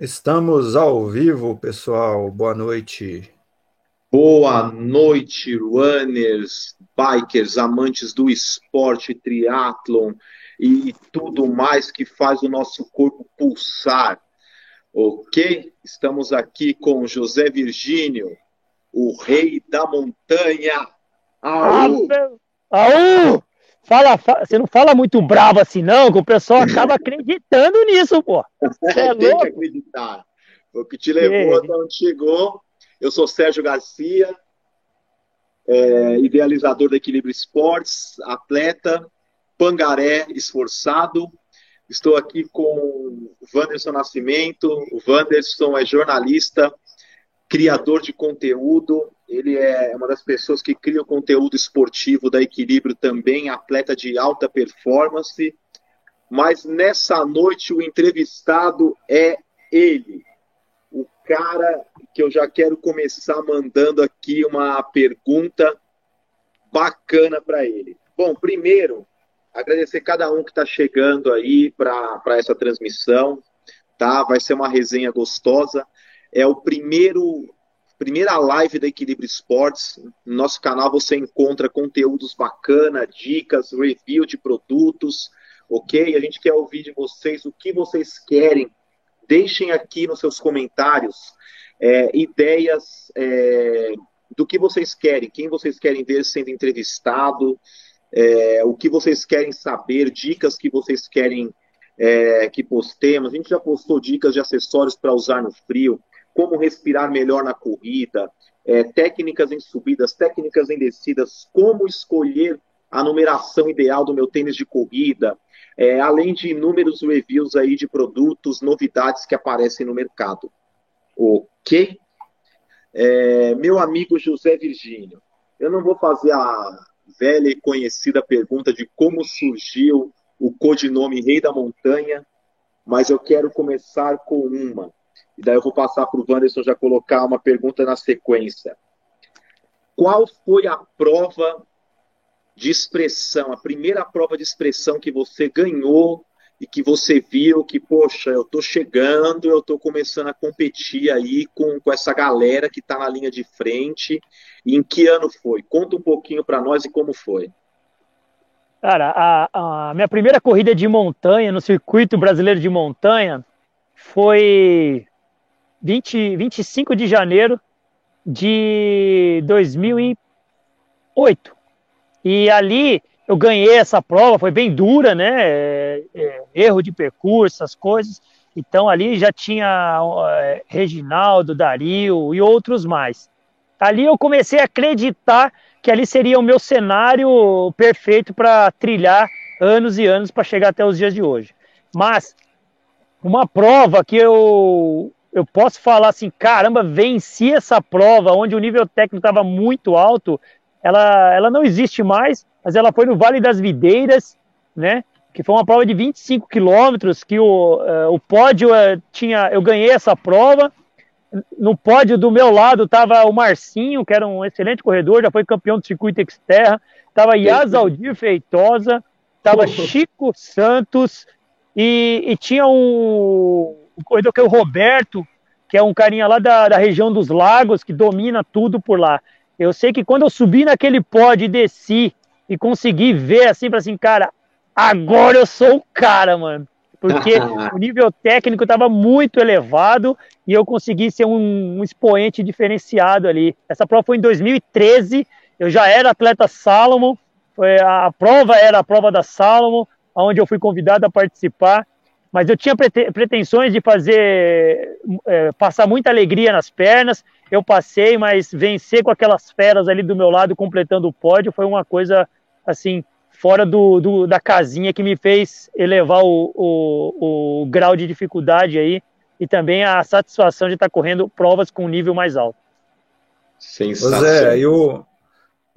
Estamos ao vivo, pessoal. Boa noite. Boa noite, runners, bikers, amantes do esporte, triatlon e tudo mais que faz o nosso corpo pulsar. Ok? Estamos aqui com José Virgínio, o rei da montanha. Aú! Aú! Fala, fala, você não fala muito bravo assim, não, que o pessoal acaba acreditando nisso, pô. Você é Tem louco? que acreditar. O que te levou até onde chegou. Eu sou Sérgio Garcia, é, idealizador da Equilíbrio Esportes, atleta, pangaré esforçado. Estou aqui com o Wanderson Nascimento. O Wanderson é jornalista, criador de conteúdo, ele é uma das pessoas que cria o conteúdo esportivo da Equilíbrio também, atleta de alta performance. Mas nessa noite o entrevistado é ele, o cara que eu já quero começar mandando aqui uma pergunta bacana para ele. Bom, primeiro, agradecer cada um que está chegando aí para essa transmissão, tá? Vai ser uma resenha gostosa. É o primeiro primeira live da Equilíbrio Esportes. No nosso canal você encontra conteúdos bacana, dicas, review de produtos, ok? A gente quer ouvir de vocês o que vocês querem. Deixem aqui nos seus comentários é, ideias é, do que vocês querem, quem vocês querem ver sendo entrevistado, é, o que vocês querem saber, dicas que vocês querem é, que postemos. A gente já postou dicas de acessórios para usar no frio como respirar melhor na corrida, é, técnicas em subidas, técnicas em descidas, como escolher a numeração ideal do meu tênis de corrida, é, além de inúmeros reviews aí de produtos, novidades que aparecem no mercado. Ok? É, meu amigo José Virgínio, eu não vou fazer a velha e conhecida pergunta de como surgiu o codinome Rei da Montanha, mas eu quero começar com uma. E daí eu vou passar para o Wanderson já colocar uma pergunta na sequência. Qual foi a prova de expressão, a primeira prova de expressão que você ganhou e que você viu que, poxa, eu estou chegando, eu estou começando a competir aí com, com essa galera que está na linha de frente. E em que ano foi? Conta um pouquinho para nós e como foi. Cara, a, a, minha primeira corrida de montanha no circuito brasileiro de montanha foi 20, 25 de janeiro de 2008. E ali eu ganhei essa prova, foi bem dura, né? É, é, erro de percurso, as coisas. Então ali já tinha é, Reginaldo, Dario e outros mais. Ali eu comecei a acreditar que ali seria o meu cenário perfeito para trilhar anos e anos para chegar até os dias de hoje. Mas uma prova que eu eu posso falar assim, caramba, venci essa prova onde o nível técnico estava muito alto, ela, ela não existe mais, mas ela foi no Vale das Videiras, né? Que foi uma prova de 25 quilômetros, que o, uh, o pódio uh, tinha, eu ganhei essa prova. No pódio do meu lado estava o Marcinho, que era um excelente corredor, já foi campeão do circuito Xterra, estava Yas Aldir Feitosa, estava Chico Santos e, e tinha um, o corredor que é o Roberto, que é um carinha lá da, da região dos lagos, que domina tudo por lá. Eu sei que quando eu subi naquele pódio e desci e consegui ver assim, para assim, cara, agora eu sou o cara, mano. Porque o nível técnico estava muito elevado e eu consegui ser um, um, expoente diferenciado ali. Essa prova foi em 2013, eu já era atleta Salomon, foi, a prova era a prova da Salomon, onde eu fui convidado a participar mas eu tinha pretensões de fazer, é, passar muita alegria nas pernas. Eu passei, mas vencer com aquelas feras ali do meu lado, completando o pódio, foi uma coisa assim fora do, do da casinha que me fez elevar o, o, o, grau de dificuldade aí e também a satisfação de estar correndo provas com um nível mais alto. Sensacional. Zé, e o,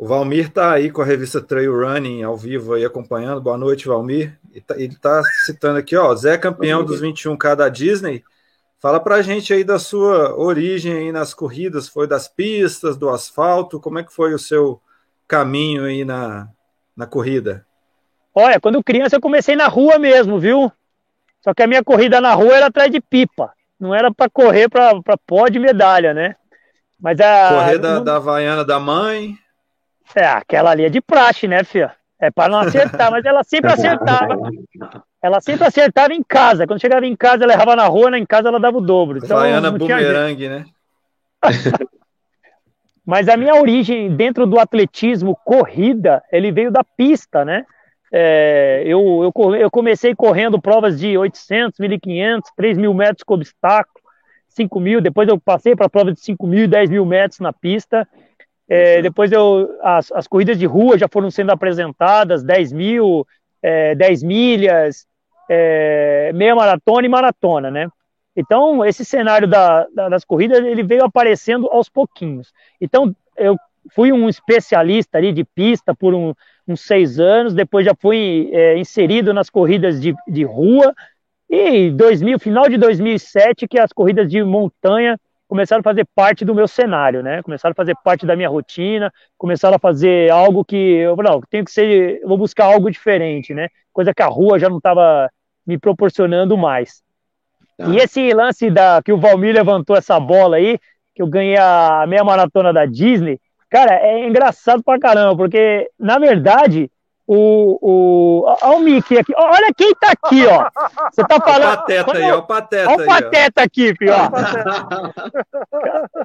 o Valmir está aí com a revista Trail Running ao vivo aí acompanhando. Boa noite, Valmir. Ele está tá citando aqui, ó, Zé campeão dos 21K da Disney. Fala pra gente aí da sua origem aí nas corridas, foi das pistas, do asfalto, como é que foi o seu caminho aí na, na corrida? Olha, quando criança eu comecei na rua mesmo, viu? Só que a minha corrida na rua era atrás de pipa. não era para correr para pó de medalha, né? Mas a. Correr da, não... da Havaiana da mãe. É, aquela ali é de praxe, né, filha? É para não acertar, mas ela sempre acertava. Ela sempre acertava em casa. Quando chegava em casa, ela errava na rua, né? em casa ela dava o dobro. Então, Havaiana bumerangue, né? mas a minha origem dentro do atletismo, corrida, ele veio da pista, né? É, eu, eu, eu, comecei correndo provas de 800, 1.500, 3 mil metros com obstáculo, 5 mil, depois eu passei para prova de 5 mil e 10 mil metros na pista. É, depois eu, as, as, corridas de rua já foram sendo apresentadas, 10 mil, é, 10 milhas, é, meia maratona e maratona, né? Então, esse cenário da, da, das corridas, ele veio aparecendo aos pouquinhos. Então, eu fui um especialista ali de pista por um, uns seis anos, depois já fui é, inserido nas corridas de, de rua, e 2000, final de 2007 que as corridas de montanha começaram a fazer parte do meu cenário, né? Começaram a fazer parte da minha rotina, começaram a fazer algo que eu não, tenho que ser, vou buscar algo diferente, né? Coisa que a rua já não estava me proporcionando mais. Tá. E esse lance da que o Valmir levantou essa bola aí, que eu ganhei a meia maratona da Disney, cara, é engraçado pra caramba, porque na verdade o, o, olha o Mickey aqui. Olha quem tá aqui, ó. Você tá falando. O pateta aí, ó, o pateta. Olha o pateta aí, aqui, filho, ó.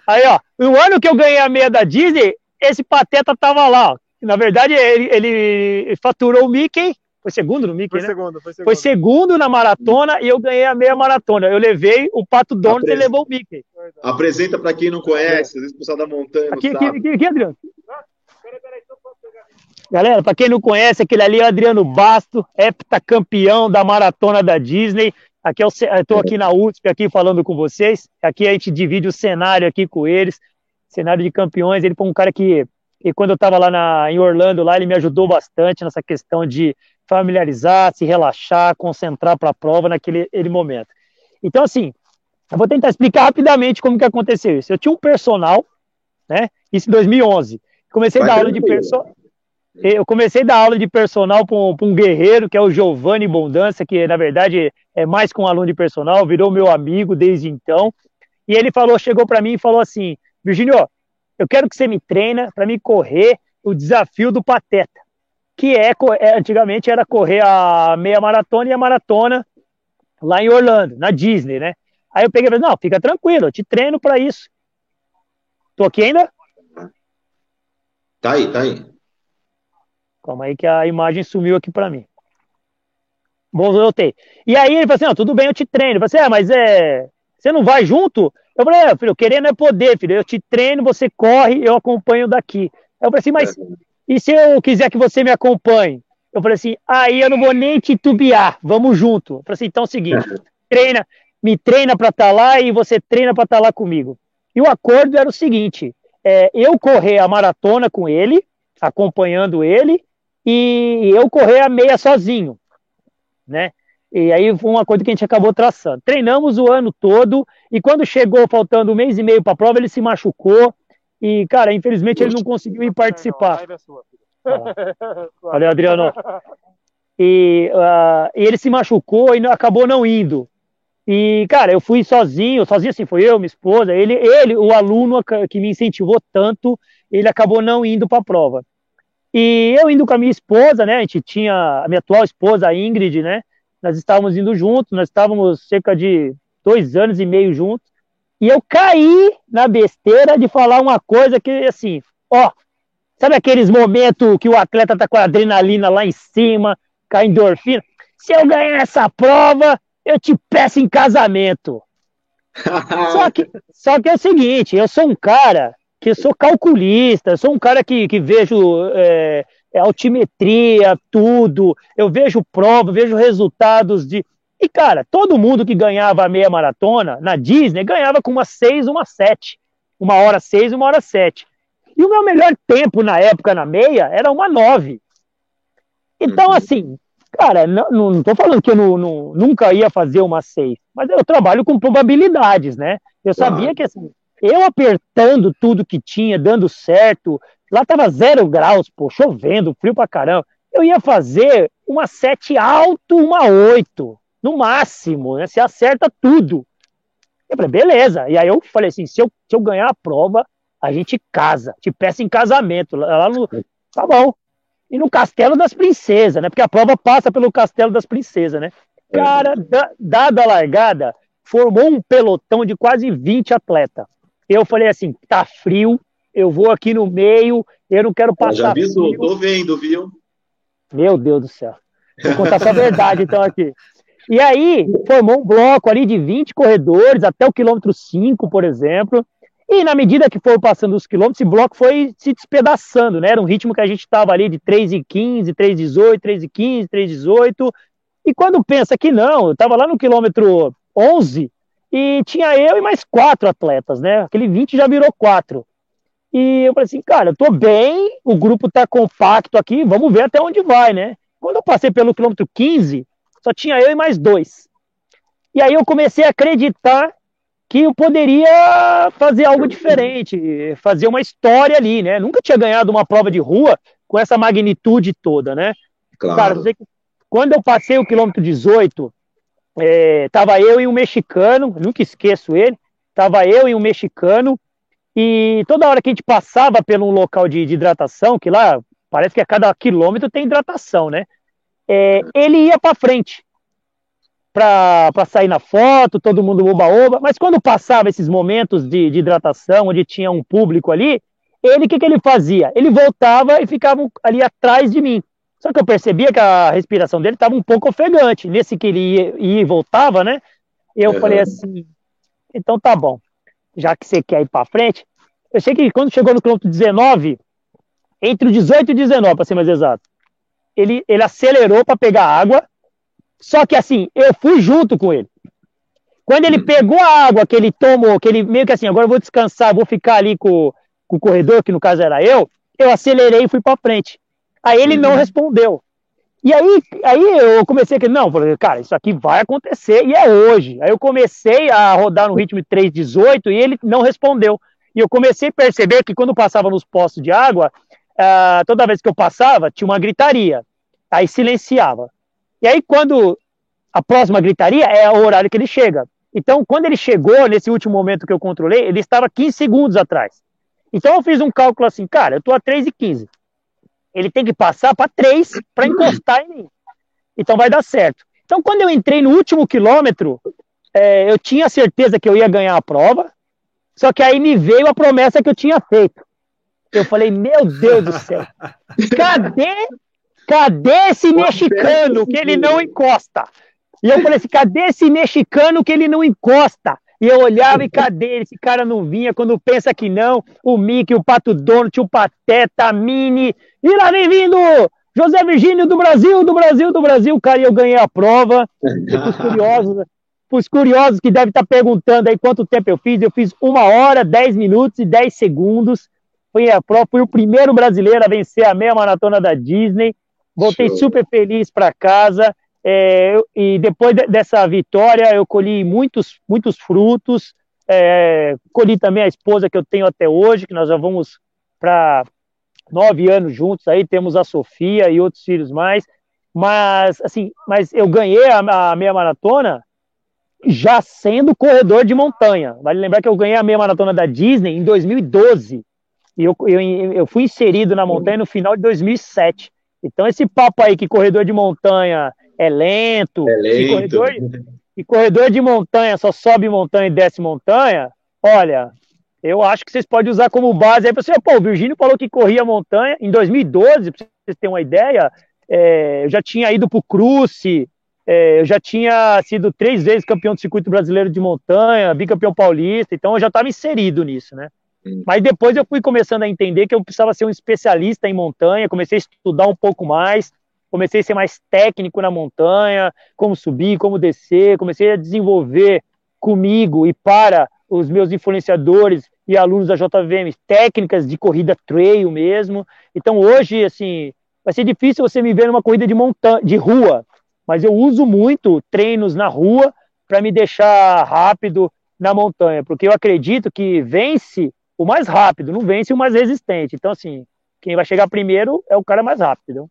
Aí, ó. No ano que eu ganhei a meia da Disney, esse pateta tava lá, ó. Na verdade, ele, ele faturou o Mickey. Foi segundo no Mickey, foi né? Segundo, foi segundo. Foi segundo na maratona e eu ganhei a meia maratona. Eu levei o Pato Donald e levou o Mickey. Apresenta para quem não conhece, às vezes o pessoal da montanha. Aqui, aqui, aqui, aqui, Adriano. Galera, para quem não conhece, aquele ali é o Adriano Basto, heptacampeão da maratona da Disney. Aqui é eu estou aqui na USP aqui falando com vocês. Aqui a gente divide o cenário aqui com eles, cenário de campeões. Ele foi um cara que, que quando eu estava lá na, em Orlando, lá ele me ajudou bastante nessa questão de familiarizar, se relaxar, concentrar para a prova naquele momento. Então, assim, eu vou tentar explicar rapidamente como que aconteceu isso. Eu tinha um personal, né? Isso em 2011. Comecei a dar aula de personal eu comecei a dar aula de personal para um, um, guerreiro, que é o Giovanni Bondância, que na verdade é mais que um aluno de personal, virou meu amigo desde então. E ele falou, chegou para mim e falou assim: Virginio, eu quero que você me treina para me correr o desafio do Pateta, que é, é, antigamente era correr a meia maratona e a maratona lá em Orlando, na Disney, né? Aí eu peguei e falei: não, fica tranquilo, eu te treino para isso. Tô aqui ainda? Tá aí, tá aí. Calma aí que a imagem sumiu aqui para mim. Voltei. E aí ele falou assim, tudo bem, eu te treino. Eu falei assim, é, mas é, você não vai junto? Eu falei, é, filho, querendo é poder, filho. Eu te treino, você corre, eu acompanho daqui. Eu falei assim, mas e se eu quiser que você me acompanhe? Eu falei assim, aí eu não vou nem titubear, vamos junto. Eu falei assim, então é o seguinte, treina, me treina para estar tá lá e você treina para estar tá lá comigo. E o acordo era o seguinte, é, eu correr a maratona com ele, acompanhando ele, e eu correr a meia sozinho, né? E aí foi uma coisa que a gente acabou traçando. Treinamos o ano todo e quando chegou faltando um mês e meio para a prova, ele se machucou e, cara, infelizmente ele não conseguiu ir participar. Olha, Adriano. E, uh, e, ele se machucou e acabou não indo. E, cara, eu fui sozinho, sozinho assim, foi eu, minha esposa, ele, ele, o aluno que me incentivou tanto, ele acabou não indo para a prova. E eu indo com a minha esposa, né? A gente tinha a minha atual esposa, a Ingrid, né? Nós estávamos indo juntos, nós estávamos cerca de dois anos e meio juntos. E eu caí na besteira de falar uma coisa que, assim, ó, sabe aqueles momentos que o atleta tá com a adrenalina lá em cima, com a endorfina? Se eu ganhar essa prova, eu te peço em casamento. só, que, só que é o seguinte, eu sou um cara que sou calculista, sou um cara que, que vejo é, é, altimetria, tudo, eu vejo prova, vejo resultados de. E, cara, todo mundo que ganhava a meia maratona na Disney ganhava com uma 6, uma 7. Uma hora 6, uma hora 7. E o meu melhor tempo na época na meia era uma 9. Então, uhum. assim, cara, não, tô falando que eu não, não, nunca ia fazer uma 6, mas eu trabalho com probabilidades, né? Eu sabia que assim, eu apertando tudo que tinha, dando certo, lá tava zero graus, pô, chovendo, frio pra caramba. Eu ia fazer uma 7 alto, uma 8, no máximo, né? Você acerta tudo. Eu falei, beleza. E aí eu falei assim, se eu, se eu ganhar a prova, a gente casa, te peço em casamento. Lá no. Tá bom. E no Castelo das Princesas, né? Porque a prova passa pelo Castelo das Princesas, né? Cara, da, dada a largada, formou um pelotão de quase 20 atletas. Eu falei assim, tá frio, eu vou aqui no meio, eu não quero passar. Já avisou, frio. tô vendo, viu? Meu Deus do céu. Vou contar só a verdade, então, aqui. E aí, formou um bloco ali de 20 corredores, até o quilômetro 5, por exemplo. E na medida que foram passando os quilômetros, esse bloco foi se despedaçando, né? Era um ritmo que a gente estava ali de 3,15, 3,18, 3,15, 3,18. E quando pensa que não, eu estava lá no quilômetro 11 e tinha eu e mais quatro atletas, né? Aquele 20 já virou quatro. E eu falei assim, cara, eu tô bem, o grupo tá compacto aqui, vamos ver até onde vai, né? Quando eu passei pelo quilômetro 15, só tinha eu e mais dois. E aí eu comecei a acreditar que eu poderia fazer algo diferente, fazer uma história ali, né? Nunca tinha ganhado uma prova de rua com essa magnitude toda, né? Claro. Cara, quando eu passei o quilômetro 18, é, tava eu e um mexicano, nunca esqueço ele, tava eu e um mexicano, e toda hora que a gente passava por um local de, de hidratação, que lá parece que a cada quilômetro tem hidratação, né? É, ele ia para frente para sair na foto, todo mundo oba-oba, mas quando passava esses momentos de, de hidratação, onde tinha um público ali, ele, o que, que ele fazia? Ele voltava e ficava ali atrás de mim. Só que eu percebia que a respiração dele estava um pouco ofegante. Nesse que ele ia, ia e voltava, né? Eu uhum. falei assim, então tá bom. Já que você quer ir para frente, eu sei que quando chegou no quilômetro 19, entre o 18 e o 19, para ser mais exato, ele, ele acelerou para pegar água, só que assim, eu fui junto com ele. Quando ele hum. pegou a água que ele tomou, que ele meio que assim, agora eu vou descansar, vou ficar ali com, com o corredor, que no caso era eu, eu acelerei e fui para frente. Aí ele não uhum. respondeu. E aí, aí eu comecei a não, falei, cara, isso aqui vai acontecer e é hoje. Aí eu comecei a rodar no ritmo de 3,18 e ele não respondeu. E eu comecei a perceber que quando passava nos postos de água, uh, toda vez que eu passava, tinha uma gritaria. Aí silenciava. E aí, quando a próxima gritaria é o horário que ele chega. Então, quando ele chegou, nesse último momento que eu controlei, ele estava 15 segundos atrás. Então, eu fiz um cálculo assim, cara, eu estou a 3 e 15 ele tem que passar para três para encostar em mim. Então vai dar certo. Então, quando eu entrei no último quilômetro, é, eu tinha certeza que eu ia ganhar a prova, só que aí me veio a promessa que eu tinha feito. Eu falei, meu Deus do céu, cadê, cadê esse mexicano que ele não encosta? E eu falei assim, cadê esse mexicano que ele não encosta? E eu olhava e cadê? Esse cara não vinha. Quando pensa que não, o Mickey, o Pato Donald, o Pateta, a Mini. E lá vem vindo José Virgínio do Brasil, do Brasil, do Brasil. Cara, e eu ganhei a prova. E pros curiosos, pros curiosos que devem estar perguntando aí quanto tempo eu fiz, eu fiz uma hora, dez minutos e dez segundos. Foi a prova, fui o primeiro brasileiro a vencer a meia maratona da Disney. Voltei Show. super feliz para casa. É, e depois de, dessa vitória, eu colhi muitos, muitos frutos. É, colhi também a esposa que eu tenho até hoje, que nós já vamos para nove anos juntos. Aí temos a Sofia e outros filhos mais. Mas, assim, mas eu ganhei a, a meia maratona já sendo corredor de montanha. Vale lembrar que eu ganhei a meia maratona da Disney em 2012. E eu, eu, eu fui inserido na montanha no final de 2007. Então, esse papo aí que corredor de montanha é lento, é lento. E, corredor, e corredor de montanha só sobe montanha e desce montanha, olha, eu acho que vocês podem usar como base aí para você, pô, o Virgínio falou que corria montanha em 2012, para vocês terem uma ideia, é, eu já tinha ido para o Cruze, é, eu já tinha sido três vezes campeão do circuito brasileiro de montanha, bicampeão paulista, então eu já estava inserido nisso, né? Mas depois eu fui começando a entender que eu precisava ser um especialista em montanha, comecei a estudar um pouco mais, comecei a ser mais técnico na montanha, como subir, como descer, comecei a desenvolver comigo e para os meus influenciadores e alunos da JVM técnicas de corrida trail mesmo. Então hoje, assim, vai ser difícil você me ver numa corrida de montanha, de rua, mas eu uso muito treinos na rua para me deixar rápido na montanha, porque eu acredito que vence o mais rápido, não vence o mais resistente. Então, assim, quem vai chegar primeiro é o cara mais rápido.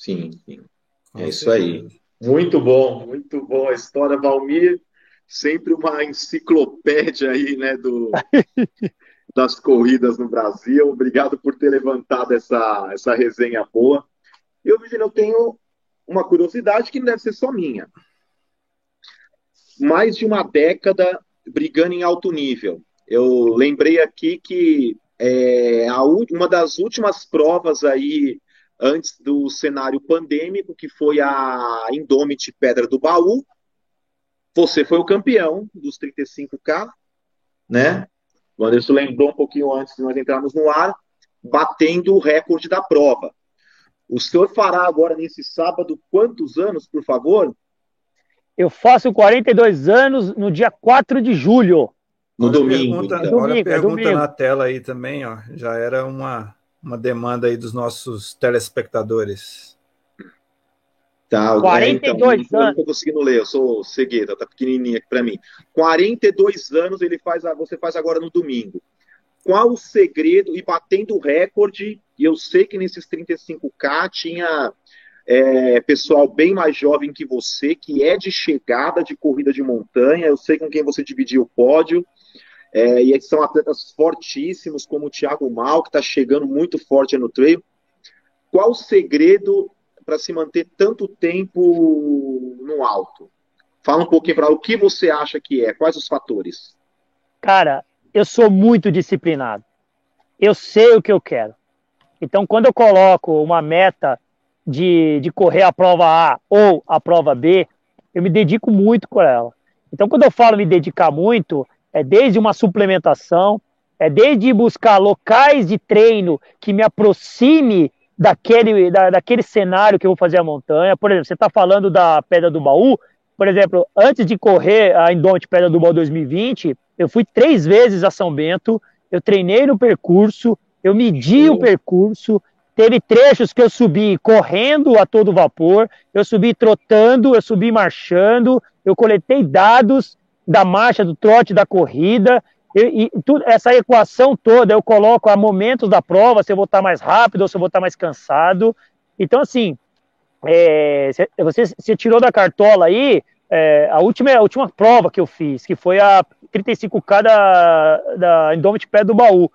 Sim, sim. É isso aí. Muito bom, muito bom a história, Valmir. sempre uma enciclopédia aí, né, do, das corridas no Brasil. Obrigado por ter levantado essa, essa resenha boa. Eu, Virginia, eu tenho uma curiosidade que não deve ser só minha. Mais de uma década brigando em alto nível. Eu lembrei aqui que é, a, uma das últimas provas aí antes do cenário pandêmico, que foi a Indomit Pedra do Baú, você foi o campeão dos 35K, né? O Anderson lembrou um pouquinho antes de nós entrarmos no ar, batendo o recorde da prova. O senhor fará agora nesse sábado quantos anos, por favor? Eu faço 42 anos no dia 4 de julho. No olha domingo. Pergunta, então. Olha a pergunta é na tela aí também, ó. Já era uma, uma demanda aí dos nossos telespectadores. Tá, 42 é, então, anos. Eu não estou conseguindo ler, eu sou cegueta, tá pequenininha aqui para mim. 42 anos ele faz, você faz agora no domingo. Qual o segredo? E batendo o recorde, e eu sei que nesses 35K tinha é, pessoal bem mais jovem que você, que é de chegada de corrida de montanha, eu sei com quem você dividiu o pódio, é, e são atletas fortíssimos, como o Thiago Mal, que está chegando muito forte no treino. Qual o segredo para se manter tanto tempo no alto? Fala um pouquinho para o que você acha que é, quais os fatores? Cara, eu sou muito disciplinado. Eu sei o que eu quero. Então, quando eu coloco uma meta de, de correr a prova A ou a prova B, eu me dedico muito com ela. Então, quando eu falo me dedicar muito, é desde uma suplementação, é desde buscar locais de treino que me aproxime daquele, da, daquele cenário que eu vou fazer a montanha. Por exemplo, você está falando da Pedra do Baú. Por exemplo, antes de correr a Indomit Pedra do Baú 2020, eu fui três vezes a São Bento, eu treinei no percurso, eu medi o percurso, teve trechos que eu subi correndo a todo vapor, eu subi trotando, eu subi marchando, eu coletei dados da marcha, do trote, da corrida, e, e essa equação toda eu coloco a momentos da prova, se eu vou estar mais rápido ou se eu vou estar mais cansado. Então, assim, é, você, você tirou da cartola aí é, a, última, a última prova que eu fiz, que foi a 35K da, da Indomit Pé do Baú.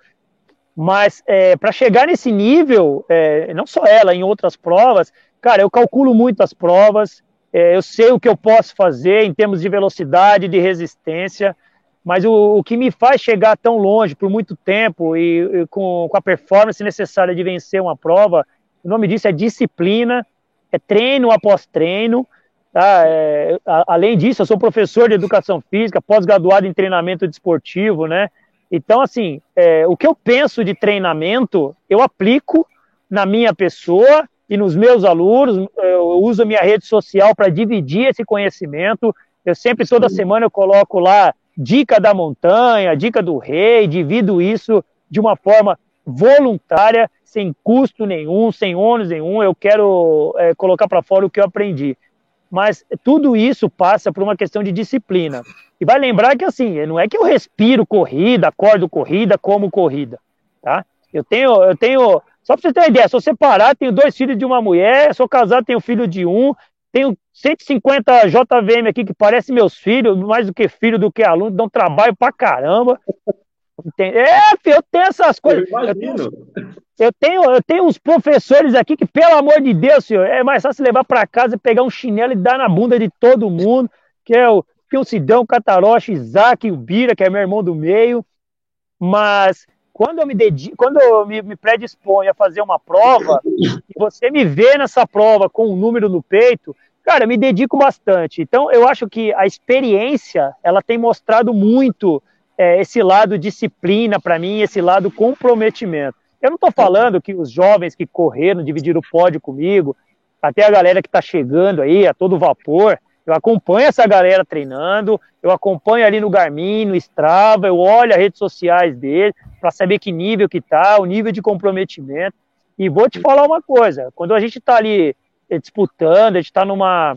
Mas é, para chegar nesse nível, é, não só ela, em outras provas, cara, eu calculo muito as provas, eu sei o que eu posso fazer em termos de velocidade, de resistência. Mas o, o que me faz chegar tão longe por muito tempo e, e com, com a performance necessária de vencer uma prova, o nome disso é disciplina, é treino após treino. Tá? É, a, além disso, eu sou professor de educação física, pós-graduado em treinamento desportivo, né? Então, assim, é, o que eu penso de treinamento, eu aplico na minha pessoa e nos meus alunos. Eu uso a minha rede social para dividir esse conhecimento. Eu sempre, toda semana, eu coloco lá dica da montanha, dica do rei, divido isso de uma forma voluntária, sem custo nenhum, sem ônus nenhum. Eu quero é, colocar para fora o que eu aprendi. Mas tudo isso passa por uma questão de disciplina. E vai lembrar que assim, não é que eu respiro corrida, acordo corrida, como corrida, tá? Eu tenho, eu tenho, só para você ter uma ideia, sou separado, tenho dois filhos de uma mulher, sou casado, tenho filho de um, tenho 150 JVM aqui que parecem meus filhos, mais do que filho do que aluno, dão trabalho pra caramba. É, eu tenho essas coisas. Eu, eu, tenho, eu, tenho, eu tenho uns professores aqui que, pelo amor de Deus, senhor, é mais fácil levar para casa, pegar um chinelo e dar na bunda de todo mundo, que é o, que é o Sidão, o Cataroche, Isaac, o Bira, que é meu irmão do meio. Mas quando eu me dedico, quando eu me, me predisponho a fazer uma prova, e você me vê nessa prova com um número no peito, Cara, me dedico bastante. Então, eu acho que a experiência, ela tem mostrado muito é, esse lado disciplina para mim, esse lado comprometimento. Eu não estou falando que os jovens que correram, dividiram o pódio comigo, até a galera que está chegando aí, a todo vapor, eu acompanho essa galera treinando, eu acompanho ali no Garmin, no Strava, eu olho as redes sociais dele para saber que nível que tá, o nível de comprometimento. E vou te falar uma coisa, quando a gente está ali eh, disputando, a gente está numa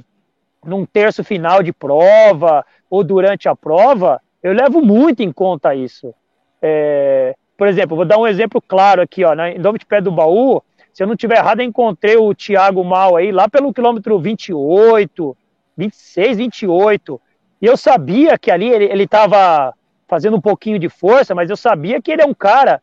num terço final de prova ou durante a prova, eu levo muito em conta isso. É, por exemplo, vou dar um exemplo claro aqui, ó, na, de Pé do Baú, se eu não tiver errado, eu encontrei o Thiago Mal aí, lá pelo quilômetro 28, 26, 28. E eu sabia que ali ele estava fazendo um pouquinho de força, mas eu sabia que ele é um cara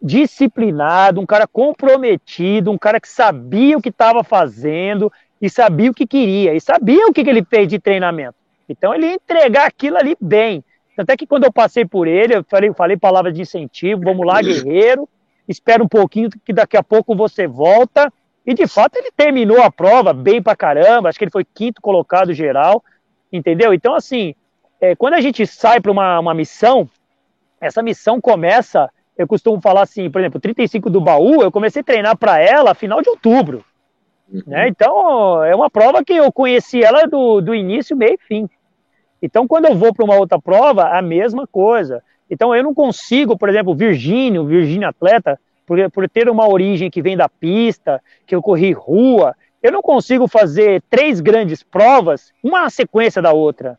disciplinado, um cara comprometido, um cara que sabia o que estava fazendo e sabia o que queria, e sabia o que, que ele fez de treinamento. Então ele ia entregar aquilo ali bem. Até que quando eu passei por ele, eu falei, falei palavras de incentivo, vamos lá, guerreiro, espera um pouquinho que daqui a pouco você volta. E de fato ele terminou a prova bem pra caramba, acho que ele foi quinto colocado geral, entendeu? Então, assim, é, quando a gente sai para uma, uma missão, essa missão começa, eu costumo falar assim, por exemplo, 35 do baú, eu comecei a treinar para ela final de outubro. Uhum. Né? Então, é uma prova que eu conheci ela do, do início, meio e fim. Então, quando eu vou para uma outra prova, a mesma coisa. Então, eu não consigo, por exemplo, Virgínio, Virgínio atleta, por, por ter uma origem que vem da pista, que eu corri rua, eu não consigo fazer três grandes provas, uma na sequência da outra.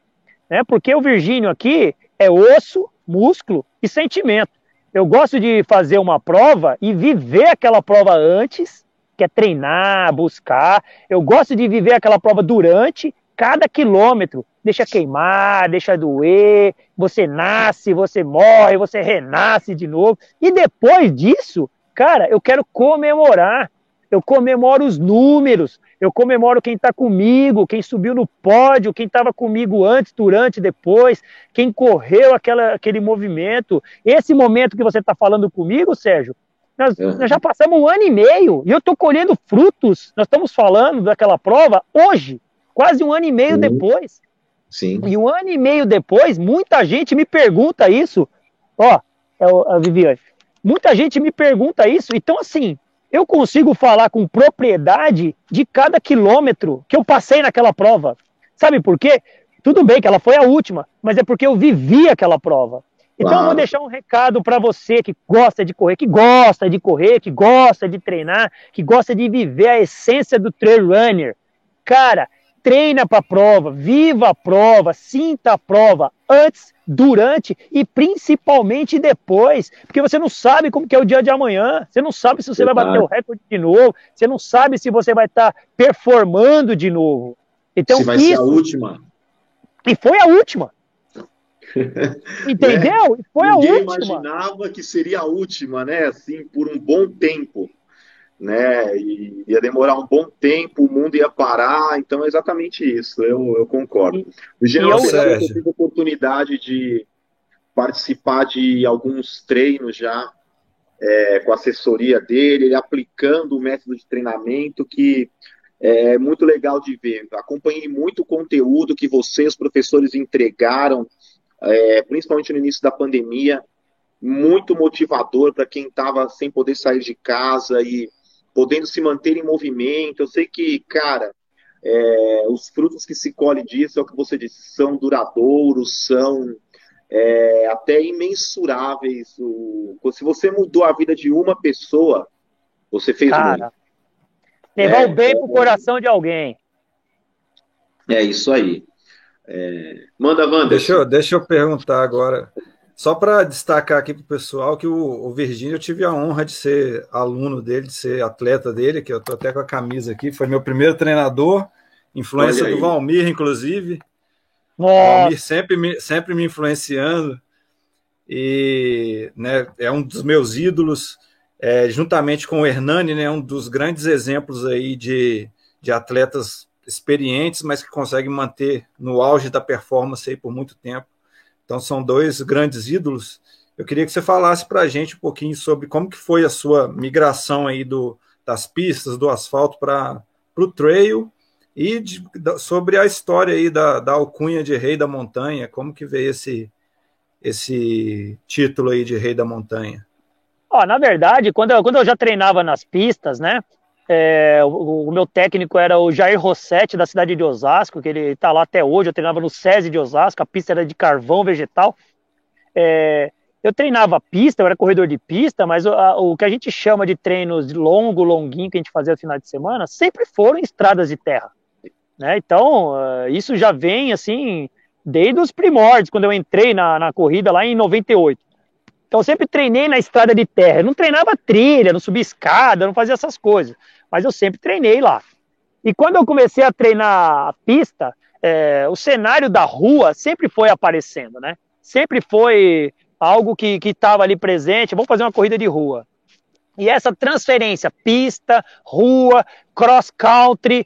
Né? Porque o Virgínio aqui é osso, músculo e sentimento. Eu gosto de fazer uma prova e viver aquela prova antes, que é treinar, buscar. Eu gosto de viver aquela prova durante cada quilômetro. Deixa queimar, deixa doer, você nasce, você morre, você renasce de novo. E depois disso, cara, eu quero comemorar. Eu comemoro os números, eu comemoro quem está comigo, quem subiu no pódio, quem estava comigo antes, durante, depois, quem correu aquela, aquele movimento. Esse momento que você está falando comigo, Sérgio, nós, uhum. nós, já passamos um ano e meio e eu estou colhendo frutos. Nós estamos falando daquela prova hoje quase um ano e meio depois. Sim. E um ano e meio depois, muita gente me pergunta isso. Ó, é a Viviane. Muita gente me pergunta isso. Então, assim, eu consigo falar com propriedade de cada quilômetro que eu passei naquela prova. Sabe por quê? Tudo bem que ela foi a última, mas é porque eu vivi aquela prova. Então eu vou deixar um recado para você que gosta de correr, que gosta de correr, que gosta de treinar, que gosta de viver a essência do trail runner. Cara, treina para a prova, viva a prova, sinta a prova antes, durante e principalmente depois, porque você não sabe como que é o dia de amanhã, você não sabe se você vai bater o recorde de novo, você não sabe se você vai estar tá performando de novo. Então, se vai isso... ser a última. E foi a última. Entendeu? É. Foi Ninguém a última. imaginava que seria a última, né? Assim, por um bom tempo né? E ia demorar um bom tempo, o mundo ia parar, então é exatamente isso, eu, eu concordo. No geral, eu, tive a oportunidade de participar de alguns treinos já é, com a assessoria dele, ele aplicando o método de treinamento que é muito legal de ver. Acompanhei muito conteúdo que vocês, professores, entregaram, é, principalmente no início da pandemia, muito motivador para quem estava sem poder sair de casa e podendo se manter em movimento. Eu sei que, cara, é, os frutos que se colhe disso é o que você disse, são duradouros, são é, até imensuráveis. O, se você mudou a vida de uma pessoa, você fez cara, muito. Levar é, o bem pro coração de alguém. É isso aí. É, manda, Wanda. Deixa eu, deixa eu perguntar agora. Só para destacar aqui para o pessoal que o, o Virgínio eu tive a honra de ser aluno dele, de ser atleta dele, que eu estou até com a camisa aqui, foi meu primeiro treinador, influência do Valmir, inclusive. Valmir sempre me, sempre me influenciando, e né, é um dos meus ídolos, é, juntamente com o Hernani, né, um dos grandes exemplos aí de, de atletas experientes, mas que conseguem manter no auge da performance aí por muito tempo. Então são dois grandes ídolos. Eu queria que você falasse para a gente um pouquinho sobre como que foi a sua migração aí do, das pistas, do asfalto para o trail e de, da, sobre a história aí da, da alcunha de Rei da Montanha, como que veio esse, esse título aí de Rei da Montanha? Ó, na verdade, quando eu, quando eu já treinava nas pistas, né, é, o, o, meu técnico era o Jair Rossetti, da cidade de Osasco, que ele está lá até hoje. Eu treinava no SESI de Osasco, a pista era de carvão vegetal. É, eu treinava pista, eu era corredor de pista, mas o, a, o, que a gente chama de treinos de longo, longuinho, que a gente fazia no final de semana, sempre foram estradas de terra. Né? Então, uh, isso já vem assim, desde os primórdios, quando eu entrei na, na corrida lá em 98. Então eu sempre treinei na estrada de terra. Eu não treinava trilha, não subia escada, não fazia essas coisas. Mas eu sempre treinei lá. E quando eu comecei a treinar a pista, é, o cenário da rua sempre foi aparecendo, né? Sempre foi algo que estava ali presente. Vamos fazer uma corrida de rua. E essa transferência, pista, rua, cross country,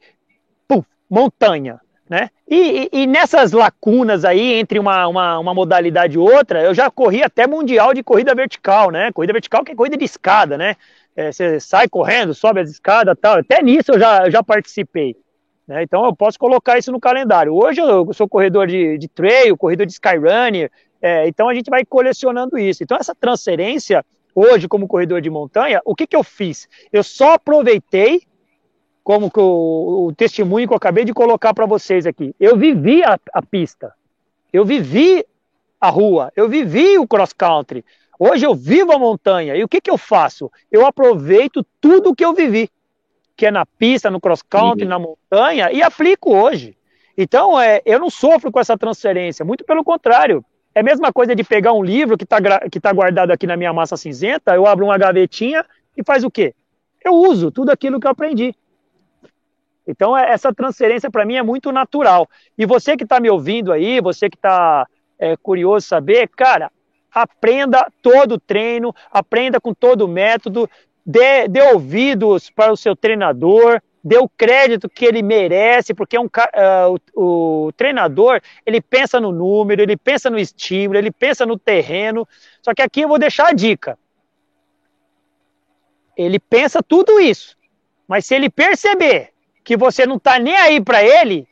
montanha, né? E, e, e, nessas lacunas aí entre uma, uma, uma, modalidade e outra, eu já corri até mundial de corrida vertical, né? Corrida vertical que é corrida de escada, né? É, você sai correndo, sobe as escadas tal. Até nisso eu já, eu já participei. Né? Então eu posso colocar isso no calendário. Hoje eu sou corredor de, de trail, corredor de skyrunner, é, então a gente vai colecionando isso. Então essa transferência, hoje como corredor de montanha, o que, que eu fiz? Eu só aproveitei como o, o, testemunho que eu acabei de colocar para vocês aqui. Eu vivi a, a, pista, eu vivi a rua, eu vivi o cross country. Hoje eu vivo a montanha. E o que, que eu faço? Eu aproveito tudo que eu vivi, que é na pista, no cross country, uhum. na montanha, e aplico hoje. Então, é, eu não sofro com essa transferência, muito pelo contrário. É a mesma coisa de pegar um livro que está que tá guardado aqui na minha massa cinzenta, eu abro uma gavetinha e faz o quê? Eu uso tudo aquilo que eu aprendi. Então, é, essa transferência para mim é muito natural. E você que está me ouvindo aí, você que está é, curioso saber, cara, aprenda todo treino, aprenda com todo o método, dê, dê ouvidos para o seu treinador, dê o crédito que ele merece, porque é um, uh, o, o, treinador ele pensa no número, ele pensa no estímulo, ele pensa no terreno. Só que aqui eu vou deixar a dica. Ele pensa tudo isso, mas se ele perceber que você não está nem aí para ele,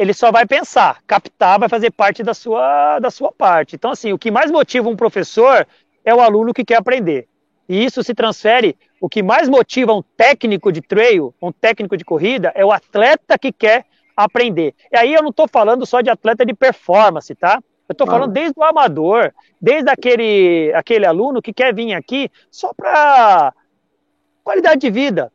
ele só vai pensar, captar, vai fazer parte da sua, da sua parte. Então, assim, o que mais motiva um professor é o aluno que quer aprender. E isso se transfere. O que mais motiva um técnico de trail, um técnico de corrida, é o atleta que quer aprender. E aí eu não estou falando só de atleta de performance, tá? Eu estou falando desde o amador, desde aquele, aquele aluno que quer vir aqui só para qualidade de vida,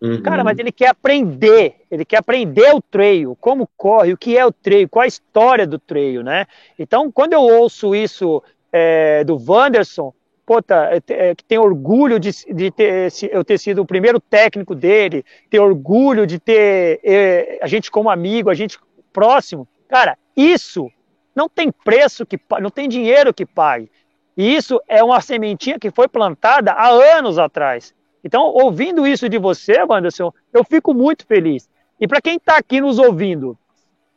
Uhum. Cara, mas ele quer aprender, ele quer aprender o trail, como corre, o que é o trail, qual a história do trail, né? Então, quando eu ouço isso é, do Wanderson, puta, é, é, tem orgulho de, de ter, eu ter sido o primeiro técnico dele, ter orgulho de ter é, a gente como amigo, a gente próximo. Cara, isso não tem preço que não tem dinheiro que pague. E isso é uma sementinha que foi plantada há anos atrás. Então, ouvindo isso de você, Anderson, eu fico muito feliz. E para quem está aqui nos ouvindo,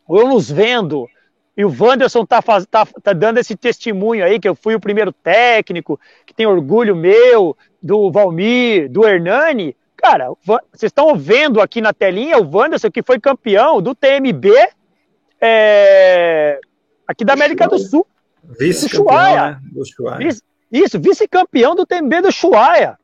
ou nos vendo, e o Wanderson está tá, tá dando esse testemunho aí, que eu fui o primeiro técnico, que tem orgulho meu, do Valmir, do Hernani. Cara, vocês estão vendo aqui na telinha o Wanderson, que foi campeão do TMB é, aqui da América do Sul. Vice-campeão, né? Do Vice, isso, vice-campeão do TMB do Chuaia.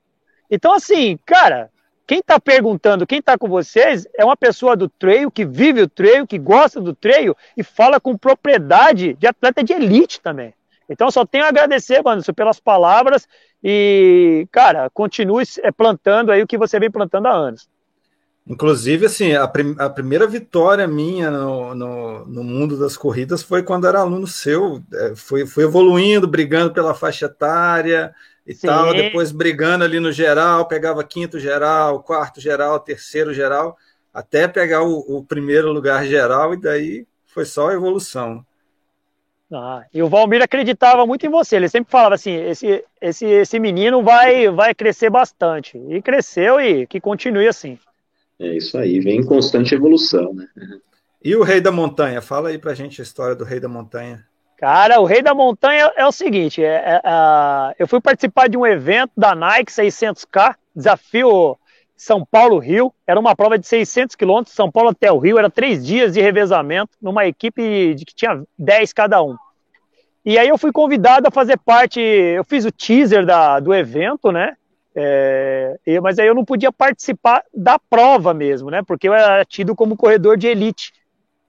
Então, assim, cara, quem está perguntando, quem está com vocês, é uma pessoa do trail, que vive o trail, que gosta do trail e fala com propriedade de atleta de elite também. Então, só tenho a agradecer, mano, pelas palavras e, cara, continue é, plantando aí o que você vem plantando há anos. Inclusive, assim, a, prim a primeira vitória minha no, no, no, mundo das corridas foi quando era aluno seu. É, foi evoluindo, brigando pela faixa etária, e Sim. tal, depois brigando ali no geral, pegava quinto geral, quarto geral, terceiro geral, até pegar o, o primeiro lugar geral, e daí foi só evolução. Ah, e o Valmir acreditava muito em você, ele sempre falava assim, esse, esse, esse menino vai, vai crescer bastante, e cresceu e que continue assim. É isso aí, vem em constante evolução, né? E o Rei da Montanha? Fala aí pra gente a história do Rei da Montanha. Cara, o Rei da Montanha é o seguinte: é, é, é, eu fui participar de um evento da Nike 600K, desafio São Paulo-Rio. Era uma prova de 600 quilômetros, São Paulo até o Rio. Era três dias de revezamento, numa equipe de que tinha 10 cada um. E aí eu fui convidado a fazer parte. Eu fiz o teaser da, do evento, né? É, mas aí eu não podia participar da prova mesmo, né? Porque eu era tido como corredor de elite.